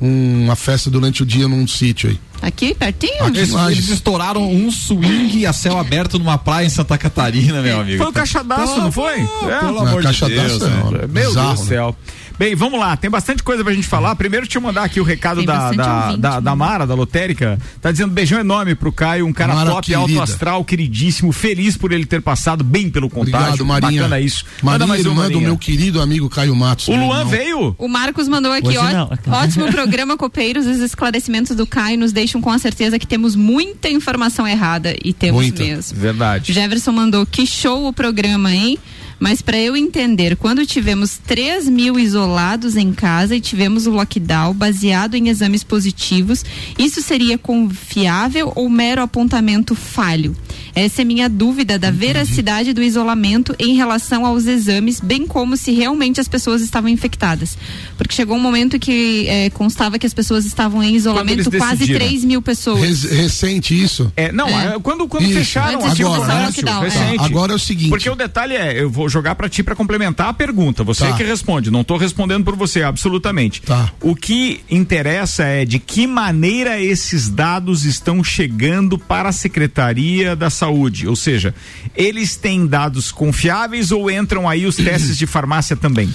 [SPEAKER 5] Uma festa durante o dia num sítio aí.
[SPEAKER 4] Aqui pertinho?
[SPEAKER 5] Aqui
[SPEAKER 7] Eles, eles estouraram um swing a céu aberto numa praia em Santa Catarina, meu amigo.
[SPEAKER 1] Foi o caixadaço, não foi? É.
[SPEAKER 7] Pelo
[SPEAKER 5] Não,
[SPEAKER 7] amor de Deus.
[SPEAKER 5] não.
[SPEAKER 7] né?
[SPEAKER 1] Meu
[SPEAKER 5] Bizarro,
[SPEAKER 1] Deus do
[SPEAKER 5] né?
[SPEAKER 1] Bem, vamos lá, tem bastante coisa pra gente falar. Primeiro, deixa eu mandar aqui o recado da, da,
[SPEAKER 4] ouvinte,
[SPEAKER 1] da, da? Mara, da Lotérica. Tá dizendo beijão enorme pro Caio, um cara
[SPEAKER 5] Mara,
[SPEAKER 1] top,
[SPEAKER 5] querida.
[SPEAKER 1] alto astral, queridíssimo, feliz por ele ter passado bem pelo contágio.
[SPEAKER 5] Obrigado, Marinha.
[SPEAKER 1] Bacana isso. Manda
[SPEAKER 5] Marinha,
[SPEAKER 1] mais uma,
[SPEAKER 5] irmã do
[SPEAKER 1] Marinha.
[SPEAKER 5] meu querido amigo Caio Matos.
[SPEAKER 1] O Luan
[SPEAKER 5] irmão.
[SPEAKER 1] veio?
[SPEAKER 4] O Marcos mandou aqui, ó,
[SPEAKER 6] não.
[SPEAKER 4] ótimo programa, copeiros. Os esclarecimentos do Caio nos deixam com a certeza que temos muita informação errada e temos
[SPEAKER 5] Muita.
[SPEAKER 4] mesmo.
[SPEAKER 1] Verdade.
[SPEAKER 4] Jefferson mandou que show o programa, hein? Mas para eu entender, quando tivemos 3 mil isolados em casa e tivemos o lockdown baseado em exames positivos, isso seria confiável ou mero apontamento falho? Essa é minha dúvida da veracidade do isolamento em relação aos exames, bem como se realmente as pessoas estavam infectadas. Porque chegou um momento que eh, constava que as pessoas estavam em isolamento, quase
[SPEAKER 1] decidiram.
[SPEAKER 4] 3 mil pessoas.
[SPEAKER 5] Res- recente isso.
[SPEAKER 1] É, não,
[SPEAKER 4] É.
[SPEAKER 1] é, quando, quando
[SPEAKER 5] Isso.
[SPEAKER 1] fecharam
[SPEAKER 4] Antes
[SPEAKER 5] começar o
[SPEAKER 1] comércio,
[SPEAKER 4] lockdown, é.
[SPEAKER 1] recente.
[SPEAKER 5] Tá, agora é o seguinte.
[SPEAKER 1] Porque o detalhe é, eu vou jogar pra ti pra complementar a pergunta. Você
[SPEAKER 5] Tá.
[SPEAKER 1] que responde, não tô respondendo por você, absolutamente.
[SPEAKER 5] Tá.
[SPEAKER 1] O que interessa é de que maneira esses dados estão chegando para a Secretaria da Saúde. Ou seja, eles têm dados confiáveis ou entram aí os testes de farmácia também?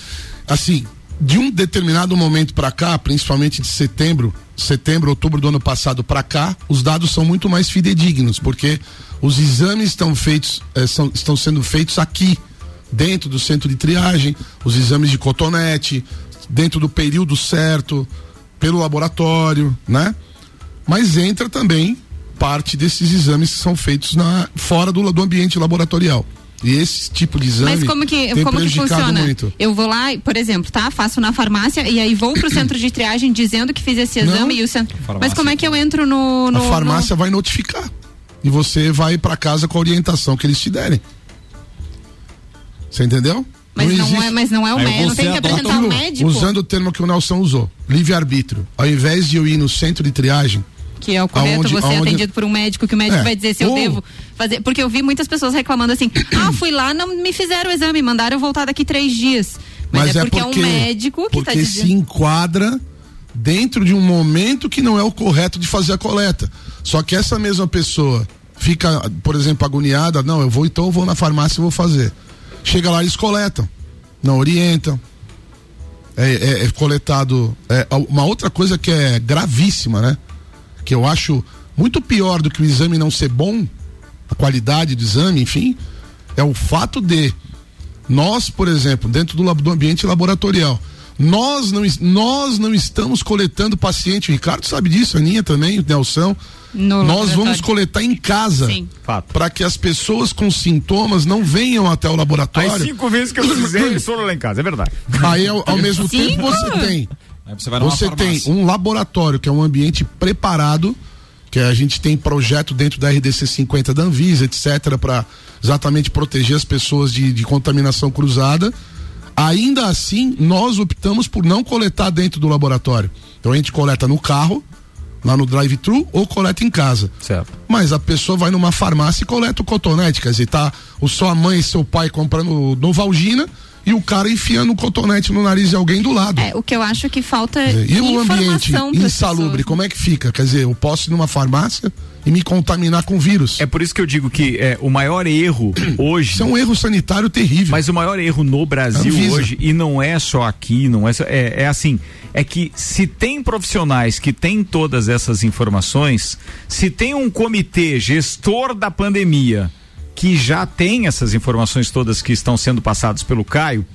[SPEAKER 5] assim, de um determinado momento para cá, principalmente de setembro, setembro, outubro do ano passado para cá, os dados são muito mais fidedignos, porque os exames estão feitos, eh, são, estão sendo feitos aqui, dentro do centro de triagem, os exames de cotonete, dentro do período certo, pelo laboratório, né? Mas entra também parte desses exames que são feitos na, fora do, do ambiente laboratorial. E esse tipo de exame
[SPEAKER 4] Mas como que,
[SPEAKER 5] tem
[SPEAKER 4] como que
[SPEAKER 5] prejudicado
[SPEAKER 4] funciona?
[SPEAKER 5] muito.
[SPEAKER 4] Eu vou lá, por exemplo, tá? Faço na farmácia e aí vou pro centro de triagem dizendo que fiz esse
[SPEAKER 5] Não.
[SPEAKER 4] exame e o centro.
[SPEAKER 7] Farmácia.
[SPEAKER 4] Mas como é que eu entro no. no
[SPEAKER 5] a farmácia vai notificar. E você vai para casa com a orientação que eles te derem. Você entendeu?
[SPEAKER 4] Mas não,
[SPEAKER 5] existe-
[SPEAKER 4] é, mas não é o médico. Não tem que apresentar um
[SPEAKER 5] Aquilo,
[SPEAKER 4] médico.
[SPEAKER 5] Usando o termo que o Nelson usou, livre-arbítrio. Ao invés de eu ir no centro de triagem,
[SPEAKER 4] Que é o correto
[SPEAKER 5] Aonde-
[SPEAKER 4] você é
[SPEAKER 5] aonde-
[SPEAKER 4] atendido por um médico, que o médico
[SPEAKER 5] É.
[SPEAKER 4] vai dizer se eu
[SPEAKER 5] Ou-
[SPEAKER 4] devo fazer. Porque eu vi muitas pessoas reclamando assim: ah, fui lá, não me fizeram o exame, mandaram eu voltar daqui três dias. Mas, é, porque é um médico que tá
[SPEAKER 5] porque
[SPEAKER 4] dizendo.
[SPEAKER 5] se enquadra dentro de um momento que não é o correto de fazer a coleta. Só que essa mesma pessoa fica, por exemplo, agoniada, não, eu vou então eu vou na farmácia e vou fazer. Chega lá eles coletam. não orientam. É, é- é coletado. é, uma outra coisa que é gravíssima, né? Que eu acho muito pior do que o exame não ser bom, a qualidade do exame, enfim, é o fato de nós, por exemplo, dentro do, lab- do ambiente laboratorial, nós não, nós não estamos coletando paciente. O Ricardo sabe disso, a Aninha também, o Nelson.
[SPEAKER 4] No
[SPEAKER 5] nós vamos coletar em casa para que as pessoas com sintomas não venham até o laboratório.
[SPEAKER 1] As cinco vezes que eu precisei, eles foram lá em casa, é verdade.
[SPEAKER 5] Aí, ao, ao mesmo
[SPEAKER 1] Cinco?
[SPEAKER 5] tempo, você tem.
[SPEAKER 7] Aí você vai numa
[SPEAKER 5] Você tem um laboratório que é um ambiente preparado, que a gente tem projeto dentro da RDC 50 da Anvisa, etc., para exatamente proteger as pessoas de, de contaminação cruzada. Ainda assim, nós optamos por não coletar dentro do laboratório. Então a gente coleta no carro, lá no drive-thru, ou coleta em casa.
[SPEAKER 1] Certo.
[SPEAKER 5] Mas a pessoa vai numa farmácia e coleta o cotonete, quer dizer, tá o sua mãe e seu pai comprando Novalgina e o cara enfiando o cotonete no nariz de alguém do lado.
[SPEAKER 4] É, o que eu acho que falta
[SPEAKER 5] dizer, E o ambiente insalubre, como é que fica? Quer dizer, eu posso ir numa farmácia e me contaminar com vírus.
[SPEAKER 1] É por isso que eu digo que é, o maior erro hoje.
[SPEAKER 5] Isso é um erro sanitário terrível.
[SPEAKER 1] Mas o maior erro no Brasil
[SPEAKER 5] Anvisa.
[SPEAKER 1] hoje, e não é só aqui, não é, só, é é assim, é que se tem profissionais que têm todas essas informações, se tem um comitê gestor da pandemia que já tem essas informações todas que estão sendo passadas pelo Caio,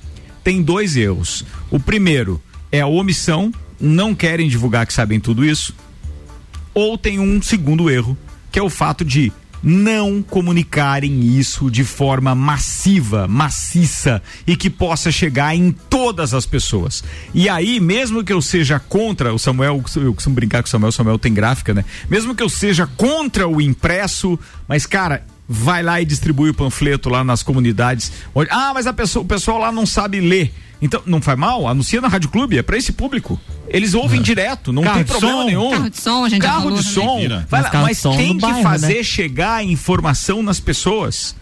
[SPEAKER 1] tem dois erros. O primeiro é a omissão, não querem divulgar que sabem tudo isso. Ou tem um segundo erro, que é o fato de não comunicarem isso de forma massiva, maciça e que possa chegar em todas as pessoas. E aí, mesmo que eu seja contra o Samuel, eu costumo brincar com o Samuel, o Samuel tem gráfica, né? Mesmo que eu seja contra o impresso, mas cara, vai lá e distribui o panfleto lá nas comunidades. Onde- Ah, mas a pessoa, o pessoal lá não sabe ler. Então, não faz mal, anuncia na Rádio Clube, é pra esse público. Eles ouvem direto, não
[SPEAKER 4] Carro
[SPEAKER 1] tem problema
[SPEAKER 4] som.
[SPEAKER 1] nenhum.
[SPEAKER 4] Carro de som, a gente
[SPEAKER 1] Carro
[SPEAKER 4] falou
[SPEAKER 1] de
[SPEAKER 4] também.
[SPEAKER 1] som. Vai
[SPEAKER 6] Mas
[SPEAKER 1] lá, mas
[SPEAKER 6] som
[SPEAKER 1] tem
[SPEAKER 6] no
[SPEAKER 1] que
[SPEAKER 6] bairro,
[SPEAKER 1] fazer
[SPEAKER 6] né?
[SPEAKER 1] chegar a informação nas pessoas.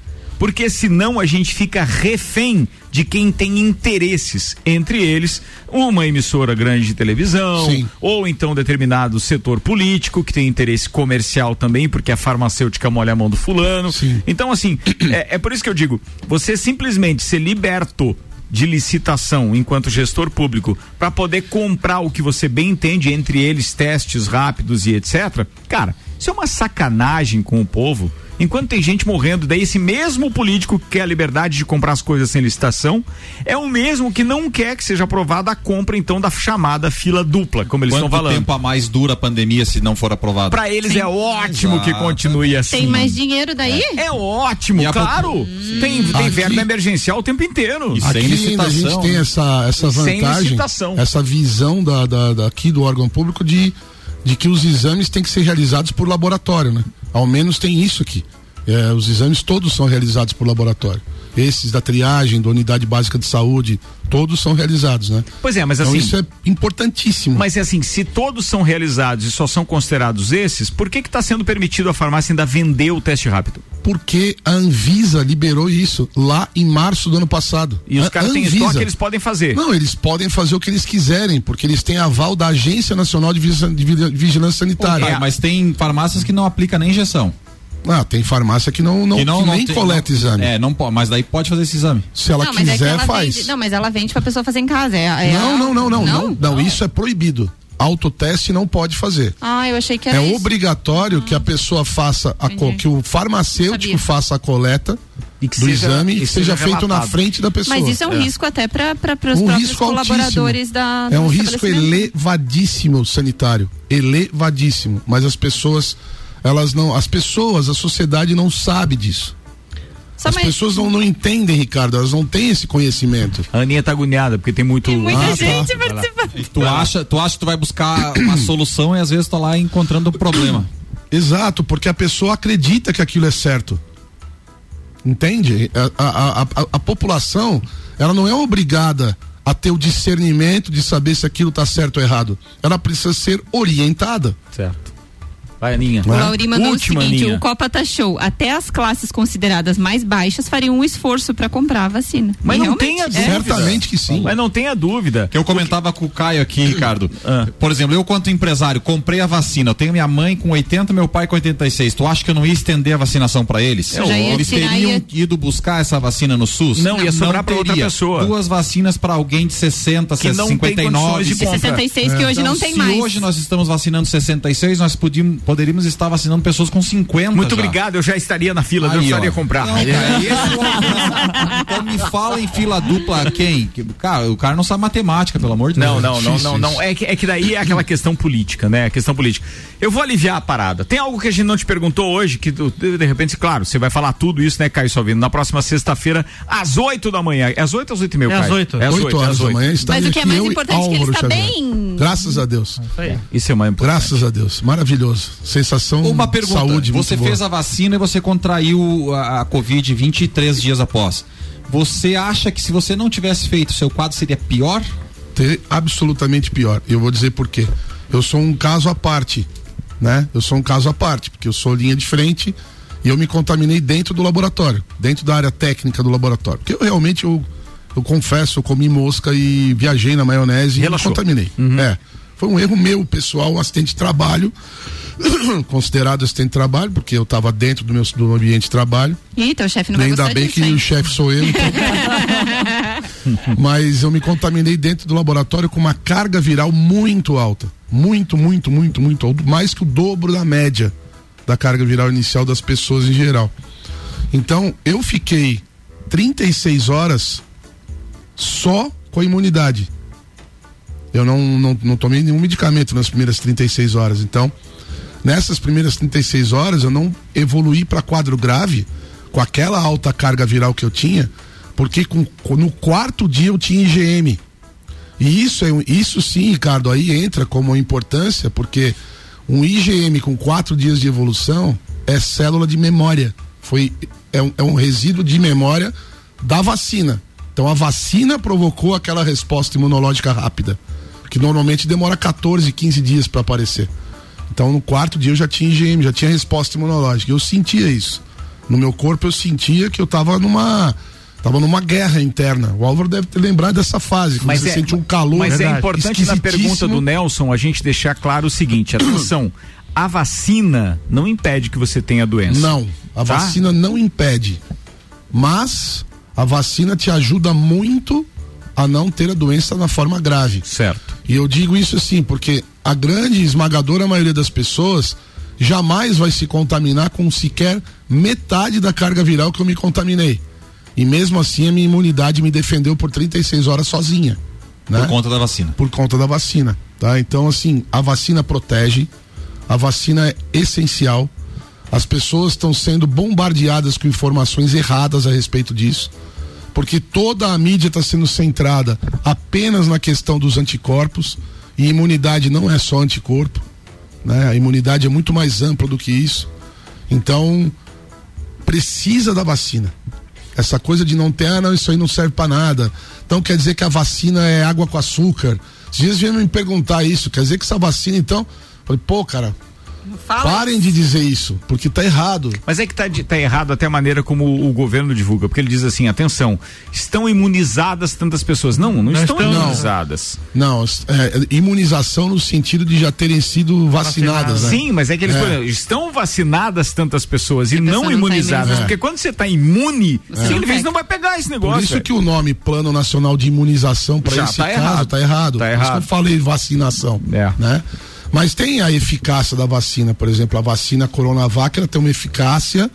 [SPEAKER 1] Porque senão a gente fica refém de quem tem interesses, entre eles uma emissora grande de televisão,
[SPEAKER 5] Sim.
[SPEAKER 1] ou então determinado setor político que tem interesse comercial também, porque a farmacêutica molha a mão do fulano. Então, assim, é, é por isso que eu digo, você simplesmente ser liberto de licitação enquanto gestor público para poder comprar o que você bem entende, entre eles testes rápidos e etc. Cara, isso é uma sacanagem com o povo. Enquanto tem gente morrendo, daí esse mesmo político que quer a liberdade de comprar as coisas sem licitação é o mesmo que não quer que seja aprovada a compra então da chamada fila dupla, como eles
[SPEAKER 7] Quanto
[SPEAKER 1] estão falando.
[SPEAKER 7] tempo a mais dura a pandemia se não for aprovado?
[SPEAKER 1] Para eles é ótimo que
[SPEAKER 7] Exato.
[SPEAKER 1] continue assim.
[SPEAKER 4] Tem mais dinheiro daí?
[SPEAKER 1] É ótimo,
[SPEAKER 7] E a
[SPEAKER 1] claro. Tem, tem verba emergencial o tempo inteiro.
[SPEAKER 7] E sem
[SPEAKER 5] Aqui ainda a
[SPEAKER 7] licitação,
[SPEAKER 5] gente tem
[SPEAKER 7] né?
[SPEAKER 5] essa, essa
[SPEAKER 1] sem
[SPEAKER 5] vantagem,
[SPEAKER 1] licitação.
[SPEAKER 5] essa visão da, da, da- aqui do órgão público de, de que os exames têm que ser realizados por laboratório, né? Ao menos tem isso aqui. É, os exames todos são realizados por laboratório. Esses da triagem, da unidade básica de saúde, todos são realizados, né?
[SPEAKER 1] Pois é, mas
[SPEAKER 5] então
[SPEAKER 1] assim-
[SPEAKER 5] isso é importantíssimo.
[SPEAKER 1] Mas é assim, se todos são realizados e só são considerados esses, por que que está sendo permitido a farmácia ainda vender o teste rápido?
[SPEAKER 5] Porque a Anvisa liberou isso lá em março do ano passado.
[SPEAKER 1] E os caras têm estoque, eles podem fazer.
[SPEAKER 5] Não, eles podem fazer o que eles quiserem, porque eles têm aval da Agência Nacional de Vigilância, de Vi- Vigilância Sanitária.
[SPEAKER 7] Mas tem farmácias que não aplicam nem injeção.
[SPEAKER 5] Ah, tem farmácia que não, não,
[SPEAKER 7] Que não-
[SPEAKER 5] que
[SPEAKER 7] não
[SPEAKER 5] nem
[SPEAKER 7] tem-
[SPEAKER 5] coleta
[SPEAKER 7] não-
[SPEAKER 5] exame.
[SPEAKER 7] É, não pode, mas daí pode fazer esse exame.
[SPEAKER 5] Se ela
[SPEAKER 4] não, é
[SPEAKER 5] quiser,
[SPEAKER 4] ela
[SPEAKER 5] faz.
[SPEAKER 4] vende. Não, mas ela vende pra pessoa fazer em casa. É, é
[SPEAKER 5] não,
[SPEAKER 4] a-
[SPEAKER 5] não, não, não, não, não, isso é proibido. Autoteste não pode fazer.
[SPEAKER 4] Ah, eu achei que era
[SPEAKER 5] É
[SPEAKER 4] isso.
[SPEAKER 5] obrigatório que a pessoa faça a co- que o farmacêutico faça a coleta
[SPEAKER 1] E que
[SPEAKER 5] do
[SPEAKER 1] seja-
[SPEAKER 5] exame que seja,
[SPEAKER 1] seja
[SPEAKER 5] feito na frente da pessoa.
[SPEAKER 4] Mas isso é um risco até para os
[SPEAKER 5] Um
[SPEAKER 4] próprios
[SPEAKER 5] risco altíssimo.
[SPEAKER 4] colaboradores da.
[SPEAKER 5] É um risco elevadíssimo sanitário, elevadíssimo. Mas as pessoas, elas não, as pessoas, a sociedade não sabe disso.
[SPEAKER 4] Só
[SPEAKER 5] as
[SPEAKER 4] mais-
[SPEAKER 5] pessoas não, não entendem, Ricardo, elas não têm esse conhecimento.
[SPEAKER 1] A Aninha tá agoniada, porque tem muito.
[SPEAKER 4] Muita
[SPEAKER 5] Ah, tá.
[SPEAKER 4] gente
[SPEAKER 1] lá.
[SPEAKER 4] participando.
[SPEAKER 7] Tu acha, tu acha que tu vai buscar uma solução e às vezes tá lá encontrando um problema.
[SPEAKER 5] Exato, porque a pessoa acredita que aquilo é certo. Entende? A, a, a, a- a população, ela não é obrigada a ter o discernimento de saber se aquilo está certo ou errado. Ela precisa ser orientada.
[SPEAKER 1] Certo. Vai, Aninha.
[SPEAKER 4] O Lauri mandou
[SPEAKER 1] Última,
[SPEAKER 4] o seguinte:
[SPEAKER 1] Aninha.
[SPEAKER 4] o Copa tá show. Até as classes consideradas mais baixas fariam um esforço para comprar a vacina.
[SPEAKER 1] Mas
[SPEAKER 4] E
[SPEAKER 1] não tenha
[SPEAKER 4] é.
[SPEAKER 1] dúvida.
[SPEAKER 5] Certamente que sim.
[SPEAKER 1] Mas não tenha dúvida.
[SPEAKER 7] Que eu comentava com o Caio aqui, Ricardo.
[SPEAKER 1] Ah.
[SPEAKER 7] Por exemplo, eu quanto empresário, comprei a vacina. Eu tenho minha mãe com 80, meu pai com 86. Tu acha que eu não ia estender a vacinação pra eles?
[SPEAKER 4] Eu já ia
[SPEAKER 7] eles
[SPEAKER 4] tirar,
[SPEAKER 7] teriam
[SPEAKER 4] ia-
[SPEAKER 7] ido buscar essa vacina no SUS?
[SPEAKER 1] Não, ia sobrar pra outra pessoa.
[SPEAKER 7] Duas vacinas pra alguém de 60,
[SPEAKER 1] Que não tem
[SPEAKER 7] 59.
[SPEAKER 1] condições de compra.
[SPEAKER 4] 66 que hoje
[SPEAKER 7] Então,
[SPEAKER 4] não tem
[SPEAKER 7] se
[SPEAKER 4] mais.
[SPEAKER 7] hoje nós estamos vacinando 66, nós podíamos, poderíamos estar vacinando pessoas com 50.
[SPEAKER 1] Muito
[SPEAKER 7] já.
[SPEAKER 1] obrigado, eu já estaria na fila, eu
[SPEAKER 7] Aí,
[SPEAKER 1] precisaria
[SPEAKER 7] ó.
[SPEAKER 1] comprar.
[SPEAKER 7] Não, cara, é então me fala em fila dupla quem? Que- Cara, o cara não sabe matemática, pelo amor de
[SPEAKER 1] Não,
[SPEAKER 7] Deus.
[SPEAKER 1] não, não, não, não.
[SPEAKER 7] isso.
[SPEAKER 1] É que, é que daí é aquela questão política, né? A questão política. Eu vou aliviar a parada. Tem algo que a gente não te perguntou hoje, que tu, de repente, claro, você vai falar tudo isso, né, Caio Salvino? Na próxima sexta-feira, às 8 da manhã. É às 8 ou às 8 e meia,
[SPEAKER 3] É às
[SPEAKER 1] Caio?
[SPEAKER 3] oito.
[SPEAKER 1] É às
[SPEAKER 5] 8
[SPEAKER 1] 8,
[SPEAKER 5] horas
[SPEAKER 1] às
[SPEAKER 5] da
[SPEAKER 1] 8.
[SPEAKER 5] manhã está
[SPEAKER 4] Mas o que é mais
[SPEAKER 5] eu
[SPEAKER 4] importante é que ele está
[SPEAKER 5] Xavier.
[SPEAKER 4] bem.
[SPEAKER 5] Graças a Deus.
[SPEAKER 1] Isso é mais importante.
[SPEAKER 5] Graças a Deus. Maravilhoso. Sensação
[SPEAKER 7] Uma
[SPEAKER 5] de
[SPEAKER 7] pergunta.
[SPEAKER 5] saúde
[SPEAKER 7] você
[SPEAKER 5] boa.
[SPEAKER 7] fez a vacina e você contraiu a, a Covid 23 dias após. Você acha que se você não tivesse feito, seu quadro seria pior?
[SPEAKER 5] ter absolutamente pior. E eu vou dizer por quê. Eu sou um caso à parte, né? Eu sou um caso à parte, porque eu sou linha de frente e eu me contaminei dentro do laboratório, dentro da área técnica do laboratório. Porque eu realmente, eu, eu confesso, eu comi mosca e viajei na maionese
[SPEAKER 1] Relaxou.
[SPEAKER 5] e me contaminei. É. Foi um erro meu, pessoal, um acidente de trabalho, considerado acidente de trabalho, porque eu estava dentro do meu do ambiente de trabalho.
[SPEAKER 4] Eita, o chefe não
[SPEAKER 5] ainda bem
[SPEAKER 4] disso,
[SPEAKER 5] que
[SPEAKER 4] hein?
[SPEAKER 5] o chefe sou eu, então. Mas eu me contaminei dentro do laboratório com uma carga viral muito alta. Muito, muito, muito, muito alta. Mais que o dobro da média da carga viral inicial das pessoas em geral. Então, eu fiquei 36 horas só com a imunidade. Eu não, não, não tomei nenhum medicamento nas primeiras 36 horas. Então, nessas primeiras 36 horas, eu não evoluí para quadro grave com aquela alta carga viral que eu tinha, porque com, no quarto dia eu tinha IgM. E isso, é, isso sim, Ricardo, aí entra como importância, porque um IgM com quatro dias de evolução é célula de memória. Foi, é, um, é um resíduo de memória da vacina. Então a vacina provocou aquela resposta imunológica rápida, que normalmente demora 14, 15 dias para aparecer. Então no quarto dia eu já tinha IgM, já tinha resposta imunológica. Eu sentia isso. No meu corpo eu sentia que eu tava numa tava numa guerra interna. O Álvaro deve ter lembrado dessa fase, quando
[SPEAKER 1] Mas
[SPEAKER 5] você
[SPEAKER 1] é,
[SPEAKER 5] sente um calor.
[SPEAKER 1] mas é
[SPEAKER 5] Verdade.
[SPEAKER 1] importante na pergunta do Nelson a gente deixar claro o seguinte: atenção, a vacina não impede que você tenha doença.
[SPEAKER 5] Não, a
[SPEAKER 1] Tá?
[SPEAKER 5] vacina não impede. Mas a vacina te ajuda muito a não ter a doença na forma grave.
[SPEAKER 1] Certo.
[SPEAKER 5] E eu digo isso assim, porque a grande esmagadora maioria das pessoas jamais vai se contaminar com sequer metade da carga viral que eu me contaminei. E mesmo assim a minha imunidade me defendeu por 36 horas sozinha. Né?
[SPEAKER 7] Por conta da vacina.
[SPEAKER 5] Por conta da vacina, tá? Então assim, a vacina protege, a vacina é essencial. As pessoas estão sendo bombardeadas com informações erradas a respeito disso, porque toda a mídia está sendo centrada apenas na questão dos anticorpos e imunidade não é só anticorpo, né? A imunidade é muito mais ampla do que isso. Então precisa da vacina. Essa coisa de não ter, ah, não, isso aí não serve para nada. Então quer dizer que a vacina é água com açúcar. Esses dias vieram me perguntar isso, quer dizer que essa vacina, então. Falei, pô, cara, parem de dizer isso, porque tá errado.
[SPEAKER 1] Mas é que tá, de- tá errado até a maneira como o, governo divulga, porque ele diz assim, atenção, estão imunizadas tantas pessoas. Não, não, estão,
[SPEAKER 5] estão.
[SPEAKER 1] imunizadas.
[SPEAKER 5] Não, é, imunização no sentido de já terem sido vacinadas, né?
[SPEAKER 1] Sim, mas é que eles
[SPEAKER 5] É.
[SPEAKER 1] estão vacinadas tantas pessoas e,
[SPEAKER 5] a
[SPEAKER 1] não
[SPEAKER 5] não tá
[SPEAKER 1] imunizadas.
[SPEAKER 5] imunizada.
[SPEAKER 1] porque quando você está imune,
[SPEAKER 5] É.
[SPEAKER 1] simplesmente não vai pegar esse negócio.
[SPEAKER 5] Por isso que o nome Plano Nacional de Imunização para esse
[SPEAKER 1] tá
[SPEAKER 5] caso
[SPEAKER 1] errado.
[SPEAKER 5] tá errado.
[SPEAKER 1] Tá
[SPEAKER 5] Por isso
[SPEAKER 1] errado.
[SPEAKER 5] que eu falei vacinação, né? Mas tem a eficácia da vacina, por exemplo, a vacina Coronavac, ela tem uma eficácia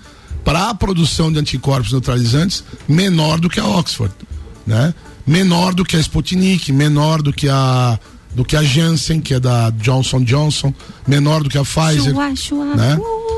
[SPEAKER 5] para a produção de anticorpos neutralizantes menor do que a Oxford, né? Menor do que a Sputnik, menor do que a do que a Janssen, que é da Johnson Johnson, menor do que a Pfizer,
[SPEAKER 4] Chua, chua,
[SPEAKER 5] né?
[SPEAKER 4] uh.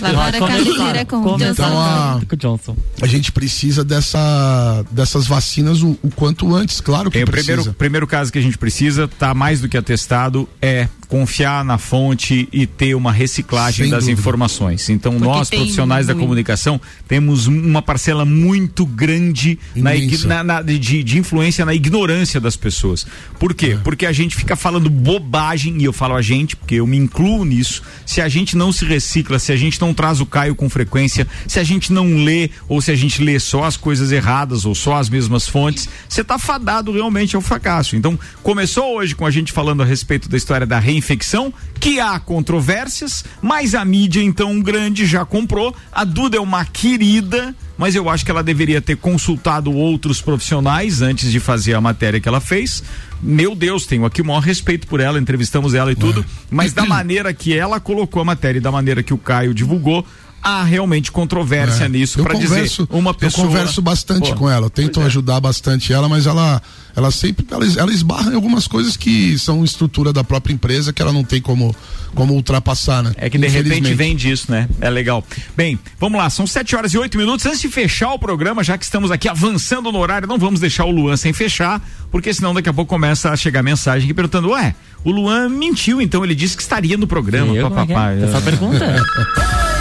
[SPEAKER 4] Lavar a cabeceira com o Johnson.
[SPEAKER 5] Então a,
[SPEAKER 6] Johnson.
[SPEAKER 5] a gente precisa dessa, dessas vacinas o, o quanto antes, claro que
[SPEAKER 1] É, o
[SPEAKER 5] precisa.
[SPEAKER 1] primeiro, primeiro caso que a gente precisa, tá mais do que atestado, é confiar na fonte e ter uma reciclagem
[SPEAKER 5] Sem
[SPEAKER 1] das
[SPEAKER 5] dúvida.
[SPEAKER 1] informações. Então,
[SPEAKER 5] Porque
[SPEAKER 1] nós, profissionais da comunicação, temos um- uma parcela muito grande na, na- na- de, de influência na ignorância das pessoas. Por
[SPEAKER 5] É.
[SPEAKER 1] quê? Porque a gente fica falando bobagem, e eu falo a gente, porque eu me incluo nisso. Se a gente não se recicla, se a gente não traz o Caio com frequência, se a gente não lê, ou se a gente lê só as coisas erradas, ou só as mesmas fontes, você tá fadado realmente ao fracasso. Então, começou hoje com a gente falando a respeito da história da reinfecção, que há controvérsias, mas a mídia, então, grande já comprou. A Duda é uma querida, mas eu acho que ela deveria ter consultado outros profissionais antes de fazer a matéria que ela fez. Meu Deus, tenho aqui o maior respeito por ela, entrevistamos ela e tudo, mas da maneira que ela colocou a matéria e da maneira que o Caio divulgou, há realmente controvérsia
[SPEAKER 5] É.
[SPEAKER 1] nisso para dizer uma pessoa.
[SPEAKER 5] Eu converso bastante
[SPEAKER 1] Pô,
[SPEAKER 5] com ela, eu tento
[SPEAKER 1] é.
[SPEAKER 5] ajudar bastante ela, mas ela, ela sempre ela, ela esbarra em algumas coisas que são estrutura da própria empresa que ela não tem como, como ultrapassar, né?
[SPEAKER 1] É que de repente vem disso, né? É legal. Bem, vamos lá, são 7 horas e 8 minutos. Antes de fechar o programa, já que estamos aqui avançando no horário, não vamos deixar o Luan sem fechar, porque senão daqui a pouco começa a chegar mensagem aqui perguntando: ué, o Luan mentiu, então ele disse que estaria no programa.
[SPEAKER 6] Eu, como é é?
[SPEAKER 1] papapá.
[SPEAKER 6] Só pergunta.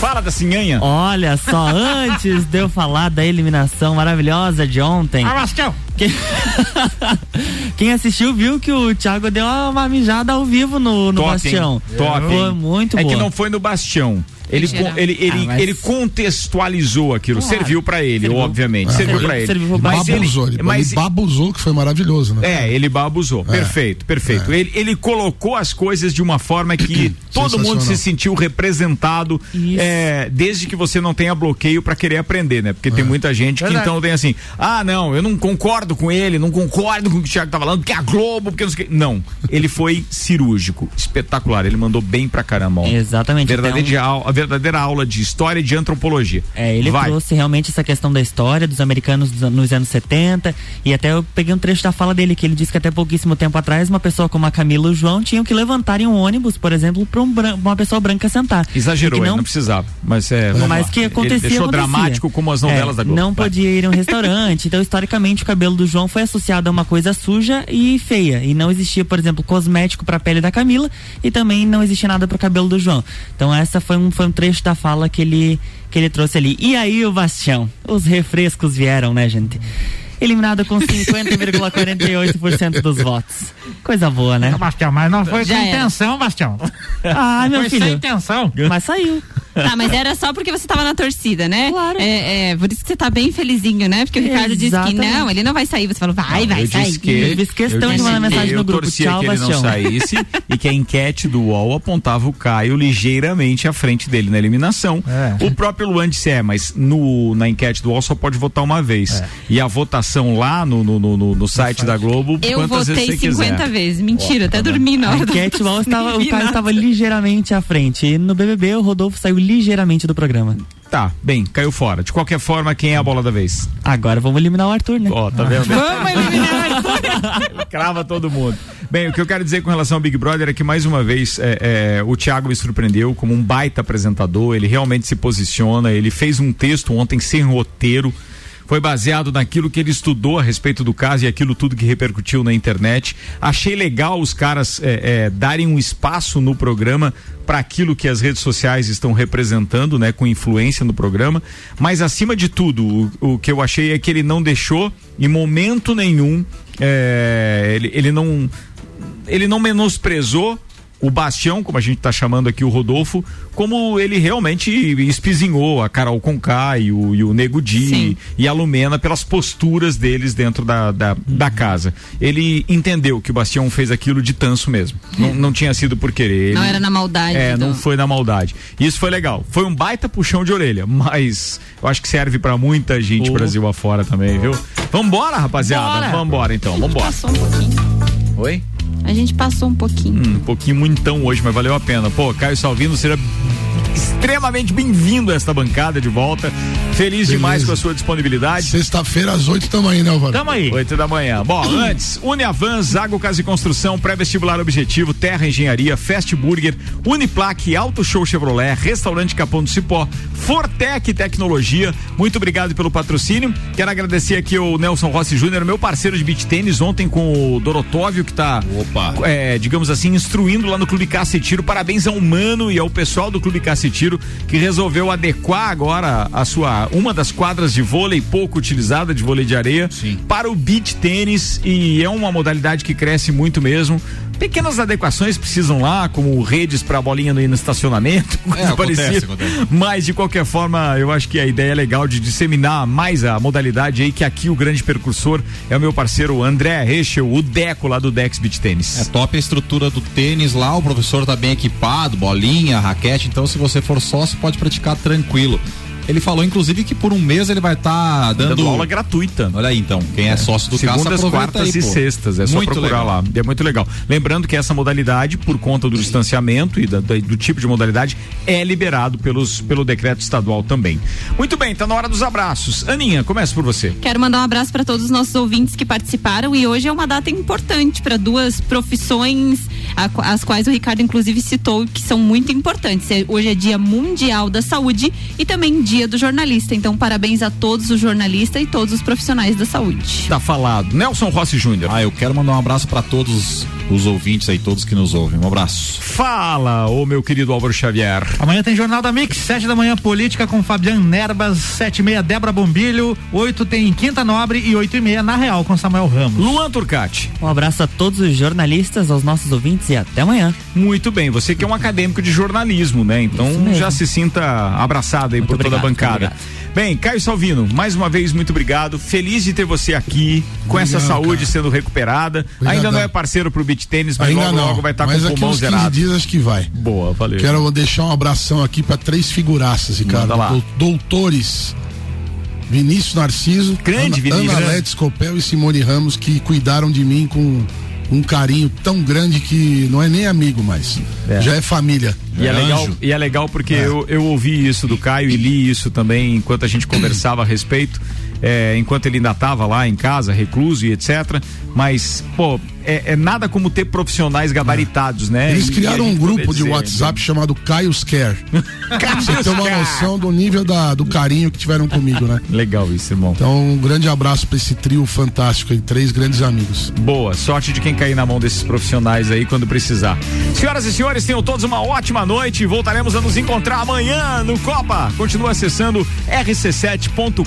[SPEAKER 1] Fala da Sinhanha.
[SPEAKER 6] Olha só, antes de eu falar da eliminação maravilhosa de ontem.
[SPEAKER 3] Bastião!
[SPEAKER 6] Quem... Quem assistiu viu que o Thiago deu uma mijada ao vivo no, no
[SPEAKER 1] Top,
[SPEAKER 6] Bastião.
[SPEAKER 1] hein? Top.
[SPEAKER 6] Foi muito
[SPEAKER 1] É
[SPEAKER 6] boa.
[SPEAKER 1] que não foi no Bastião. Ele, ele, ele,
[SPEAKER 6] Ah, mas-
[SPEAKER 1] ele contextualizou aquilo,
[SPEAKER 6] Claro.
[SPEAKER 1] serviu pra ele,
[SPEAKER 6] Serviu.
[SPEAKER 1] obviamente,
[SPEAKER 5] É,
[SPEAKER 1] serviu pra ele.
[SPEAKER 6] serviu
[SPEAKER 1] Mas ele,
[SPEAKER 5] babuzou, ele,
[SPEAKER 1] mas
[SPEAKER 5] ele babuzou, que foi maravilhoso, né?
[SPEAKER 1] É, ele babuzou. Perfeito, perfeito. Ele, ele colocou as coisas de uma forma que todo mundo se sentiu representado, é, desde que você não tenha bloqueio pra querer aprender, né? Porque tem muita gente que
[SPEAKER 3] Verdade.
[SPEAKER 1] então tem assim: ah, não, eu não concordo com ele, não concordo com o que o Thiago tá falando, porque é a Globo, porque não sei o quê. Não, ele foi cirúrgico, espetacular. Ele mandou bem pra caramba. ó.
[SPEAKER 6] Exatamente,
[SPEAKER 1] Verdadeira, au- a verdadeira aula de história e de antropologia.
[SPEAKER 6] É, ele
[SPEAKER 1] Vai.
[SPEAKER 6] trouxe realmente essa questão da história dos americanos dos nos anos 70 e até eu peguei um trecho da fala dele que ele disse que até pouquíssimo tempo atrás uma pessoa como a Camila e o João tinham que levantar em um ônibus, por exemplo, para um uma pessoa branca sentar.
[SPEAKER 1] Exagerou, ele não precisava. Mas é.
[SPEAKER 6] Mas
[SPEAKER 1] lá.
[SPEAKER 6] que acontecia.
[SPEAKER 1] Ele deixou
[SPEAKER 6] acontecia.
[SPEAKER 1] dramático como as novelas
[SPEAKER 6] É,
[SPEAKER 1] da Globo.
[SPEAKER 6] Não
[SPEAKER 1] Vai.
[SPEAKER 6] podia ir a um restaurante. então, historicamente, o cabelo do João foi associado a uma coisa suja e feia. E não existia, por exemplo, cosmético para a pele da Camila e também não existia nada para o cabelo do João. Então, essa foi um, foi um trecho da fala que ele, que ele trouxe ali. E aí, o Bastião? Os refrescos vieram, né, gente? Eliminado com 50,48% dos votos. Coisa boa, né?
[SPEAKER 3] Bastião, mas não foi
[SPEAKER 4] Já
[SPEAKER 3] com
[SPEAKER 4] era.
[SPEAKER 3] intenção, Bastião.
[SPEAKER 6] Ah, meu
[SPEAKER 3] foi
[SPEAKER 6] filho.
[SPEAKER 3] sem intenção.
[SPEAKER 6] Mas saiu.
[SPEAKER 4] Tá, mas era só porque você tava na torcida, né? Claro. É, é, por isso que você tá bem felizinho, né? Porque o Ricardo disse que
[SPEAKER 6] Exatamente.
[SPEAKER 4] não, ele não vai sair. Você falou, vai, vai
[SPEAKER 1] eu
[SPEAKER 4] sair.
[SPEAKER 1] disse que
[SPEAKER 6] Eu fiz questão
[SPEAKER 1] eu
[SPEAKER 6] de mandar mensagem no grupo. Tchau,
[SPEAKER 1] que ele
[SPEAKER 6] Bastião.
[SPEAKER 1] não saísse e que a enquete do UOL apontava o Caio ligeiramente à frente dele na eliminação.
[SPEAKER 3] É.
[SPEAKER 1] O próprio Luan disse, é, mas no, na enquete do UOL só pode votar uma vez.
[SPEAKER 6] É.
[SPEAKER 1] E a votação lá no, no, no, no- no site da Globo,
[SPEAKER 4] Eu
[SPEAKER 1] quantas vezes
[SPEAKER 4] votei
[SPEAKER 1] você
[SPEAKER 4] 50
[SPEAKER 1] quiser.
[SPEAKER 4] vezes. Mentira,
[SPEAKER 1] Ó,
[SPEAKER 4] até
[SPEAKER 1] tá
[SPEAKER 4] dormi na
[SPEAKER 6] A
[SPEAKER 4] hora do
[SPEAKER 6] enquete, o, estava, o Caio estava ligeiramente à frente. E no BBB, o Rodolfo saiu ligeiramente do programa.
[SPEAKER 1] Tá, bem, caiu fora. De qualquer forma, quem é a bola da vez?
[SPEAKER 6] Agora vamos eliminar o Arthur, né?
[SPEAKER 1] Ó, tá vendo?
[SPEAKER 4] Vamos eliminar.
[SPEAKER 1] Crava todo mundo. Bem, o que eu quero dizer com relação ao Big Brother é que, mais uma vez, é, é, o Thiago me surpreendeu como um baita apresentador. Ele realmente se posiciona. Ele fez um texto ontem sem roteiro. Foi baseado naquilo que ele estudou a respeito do caso e aquilo tudo que repercutiu na internet. Achei legal os caras é, é, darem um espaço no programa para aquilo que as redes sociais estão representando, né, com influência no programa. Mas acima de tudo, o, o que eu achei é que ele não deixou em momento nenhum, é, ele, ele não ele não menosprezou o Bastião, como a gente está chamando aqui o Rodolfo, como ele realmente espizinhou a Carol Conká e o, e o Nego Di
[SPEAKER 4] Sim.
[SPEAKER 1] e a Lumena pelas posturas deles dentro da, da, da casa. Ele entendeu que o Bastião fez aquilo de tanso mesmo. Não, não tinha sido por querer.
[SPEAKER 4] Não
[SPEAKER 1] Ele-
[SPEAKER 4] era na maldade.
[SPEAKER 1] é,
[SPEAKER 4] do-
[SPEAKER 1] não foi na maldade. Isso foi legal. Foi um baita puxão de orelha, mas eu acho que serve pra muita gente
[SPEAKER 6] Oh.
[SPEAKER 1] Brasil afora também, viu? Vambora, rapaziada.
[SPEAKER 4] Bora.
[SPEAKER 1] Vambora então, vambora.
[SPEAKER 4] Passou um pouquinho.
[SPEAKER 1] Oi?
[SPEAKER 4] A gente passou um pouquinho.
[SPEAKER 1] Hum, um pouquinho muitão hoje, mas valeu a pena. Pô, Caio Salvino, seja extremamente bem-vindo a esta bancada de volta. Feliz demais com a sua disponibilidade.
[SPEAKER 5] Sexta-feira às oito tamo aí, né, Alvaro?
[SPEAKER 3] Tamo aí.
[SPEAKER 1] Oito da manhã. Bom, antes, Uniavan, Zago Casa e Construção, Pré-Vestibular Objetivo, Terra Engenharia, Fast Burger, Uniplaque, Auto Show Chevrolet, Restaurante Capão do Cipó, Fortec Tecnologia. Muito obrigado pelo patrocínio. Quero agradecer aqui o Nelson Rossi Júnior, meu parceiro de beat tênis, ontem com o Dorotóvio, que tá, é, digamos assim, instruindo lá no Clube Caça e Tiro. Parabéns ao Mano e ao pessoal do Clube Caça e Tiro, que resolveu adequar agora a sua, uma das quadras de vôlei pouco utilizada, de vôlei de areia, para o beat tênis e é uma modalidade que cresce muito mesmo. Pequenas adequações precisam lá, como redes para a bolinha no, no estacionamento, coisa
[SPEAKER 7] É, acontece,
[SPEAKER 1] parecida.
[SPEAKER 7] acontece.
[SPEAKER 1] Mas de qualquer forma, eu acho que a ideia é legal de disseminar mais a modalidade aí, que aqui o grande percursor é o meu parceiro André Rechel, o Deco lá do Dex Beach Tênis.
[SPEAKER 7] É top a estrutura do tênis lá, o professor tá bem equipado, bolinha, raquete, então se você for sócio pode praticar tranquilo. Ele falou, inclusive, que por um mês ele vai estar dando...
[SPEAKER 1] Dando aula gratuita.
[SPEAKER 7] Olha aí, então, quem é, sócio do Caça
[SPEAKER 1] Segundas,
[SPEAKER 7] aproveita
[SPEAKER 1] quartas
[SPEAKER 7] aí,
[SPEAKER 1] e
[SPEAKER 7] pô.
[SPEAKER 1] sextas, é só
[SPEAKER 7] Muito
[SPEAKER 1] procurar
[SPEAKER 7] legal.
[SPEAKER 1] lá. É muito legal. Lembrando que essa modalidade, por conta do distanciamento e da- da- do tipo de modalidade, é liberado pelos, pelo decreto estadual também. Muito bem, tá na hora dos abraços. Aninha, começa por você.
[SPEAKER 4] Quero mandar um abraço para todos os nossos ouvintes que participaram e hoje é uma data importante para duas profissões a- as quais o Ricardo inclusive citou que são muito importantes. É- Hoje é Dia Mundial da Saúde e também Dia do Jornalista. Então parabéns a todos os jornalistas e todos os profissionais da saúde.
[SPEAKER 1] Tá falado. Nelson Rossi Júnior.
[SPEAKER 7] Ah, eu quero mandar um abraço para todos os ouvintes aí, todos que nos ouvem. Um abraço.
[SPEAKER 1] Fala, ô meu querido Álvaro Xavier.
[SPEAKER 3] Amanhã tem Jornal da Mix, sete da manhã, Política com Fabiano Nerbas, sete e meia, Débora Bombilho, oito tem Quinta Nobre e oito e meia, Na Real, com Samuel Ramos.
[SPEAKER 1] Luan Turcati.
[SPEAKER 6] Um abraço a todos os jornalistas, aos nossos ouvintes e até amanhã.
[SPEAKER 1] Muito bem, você que é um acadêmico de jornalismo, né? Então já se sinta abraçado aí por toda a
[SPEAKER 6] obrigado,
[SPEAKER 1] bancada. Bem, Caio Salvino, mais uma vez muito obrigado. Feliz de ter você aqui, com essa
[SPEAKER 5] Obrigado,
[SPEAKER 1] saúde
[SPEAKER 5] cara.
[SPEAKER 1] sendo recuperada.
[SPEAKER 5] Obrigadão.
[SPEAKER 1] Ainda não é parceiro pro beat tênis, mas
[SPEAKER 5] Ainda
[SPEAKER 1] logo,
[SPEAKER 5] não,
[SPEAKER 1] logo vai estar
[SPEAKER 5] mas
[SPEAKER 1] com o pulmão
[SPEAKER 5] uns 15
[SPEAKER 1] zerado.
[SPEAKER 5] dias acho que vai.
[SPEAKER 1] Boa, valeu.
[SPEAKER 5] Quero deixar um abração aqui para três figuraças, Ricardo.
[SPEAKER 1] Lá.
[SPEAKER 5] Dou- Doutores Vinícius Narciso,
[SPEAKER 1] Grande
[SPEAKER 5] Ana,
[SPEAKER 1] Vinícius,
[SPEAKER 5] Ana
[SPEAKER 1] né?
[SPEAKER 5] Letes Copel e Simone Ramos, que cuidaram de mim com um carinho tão grande que não é nem amigo mais.
[SPEAKER 1] É.
[SPEAKER 5] Já é família.
[SPEAKER 1] E é, legal, e é legal porque eu, eu ouvi isso do Caio e li isso também enquanto a gente conversava a respeito, é, enquanto ele ainda estava lá em casa, recluso e etc. Mas, pô, é, é nada como ter profissionais gabaritados, né?
[SPEAKER 5] Eles criaram um grupo de WhatsApp chamado Caios Care.
[SPEAKER 1] Caios
[SPEAKER 5] Você tem uma noção do nível da, do carinho que tiveram comigo, né?
[SPEAKER 1] Legal isso, irmão.
[SPEAKER 5] Então, um grande abraço para esse trio fantástico aí, três grandes amigos.
[SPEAKER 1] Boa, sorte de quem cair na mão desses profissionais aí quando precisar. Senhoras e senhores, tenham todos uma ótima noite. Voltaremos a nos encontrar amanhã no Copa. Continua acessando rc7.com.br.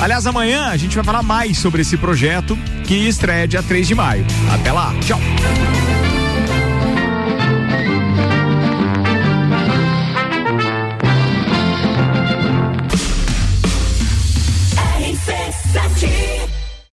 [SPEAKER 1] Aliás, amanhã a gente vai falar mais sobre esse projeto que estreia dia 3 de maio. Até lá, tchau.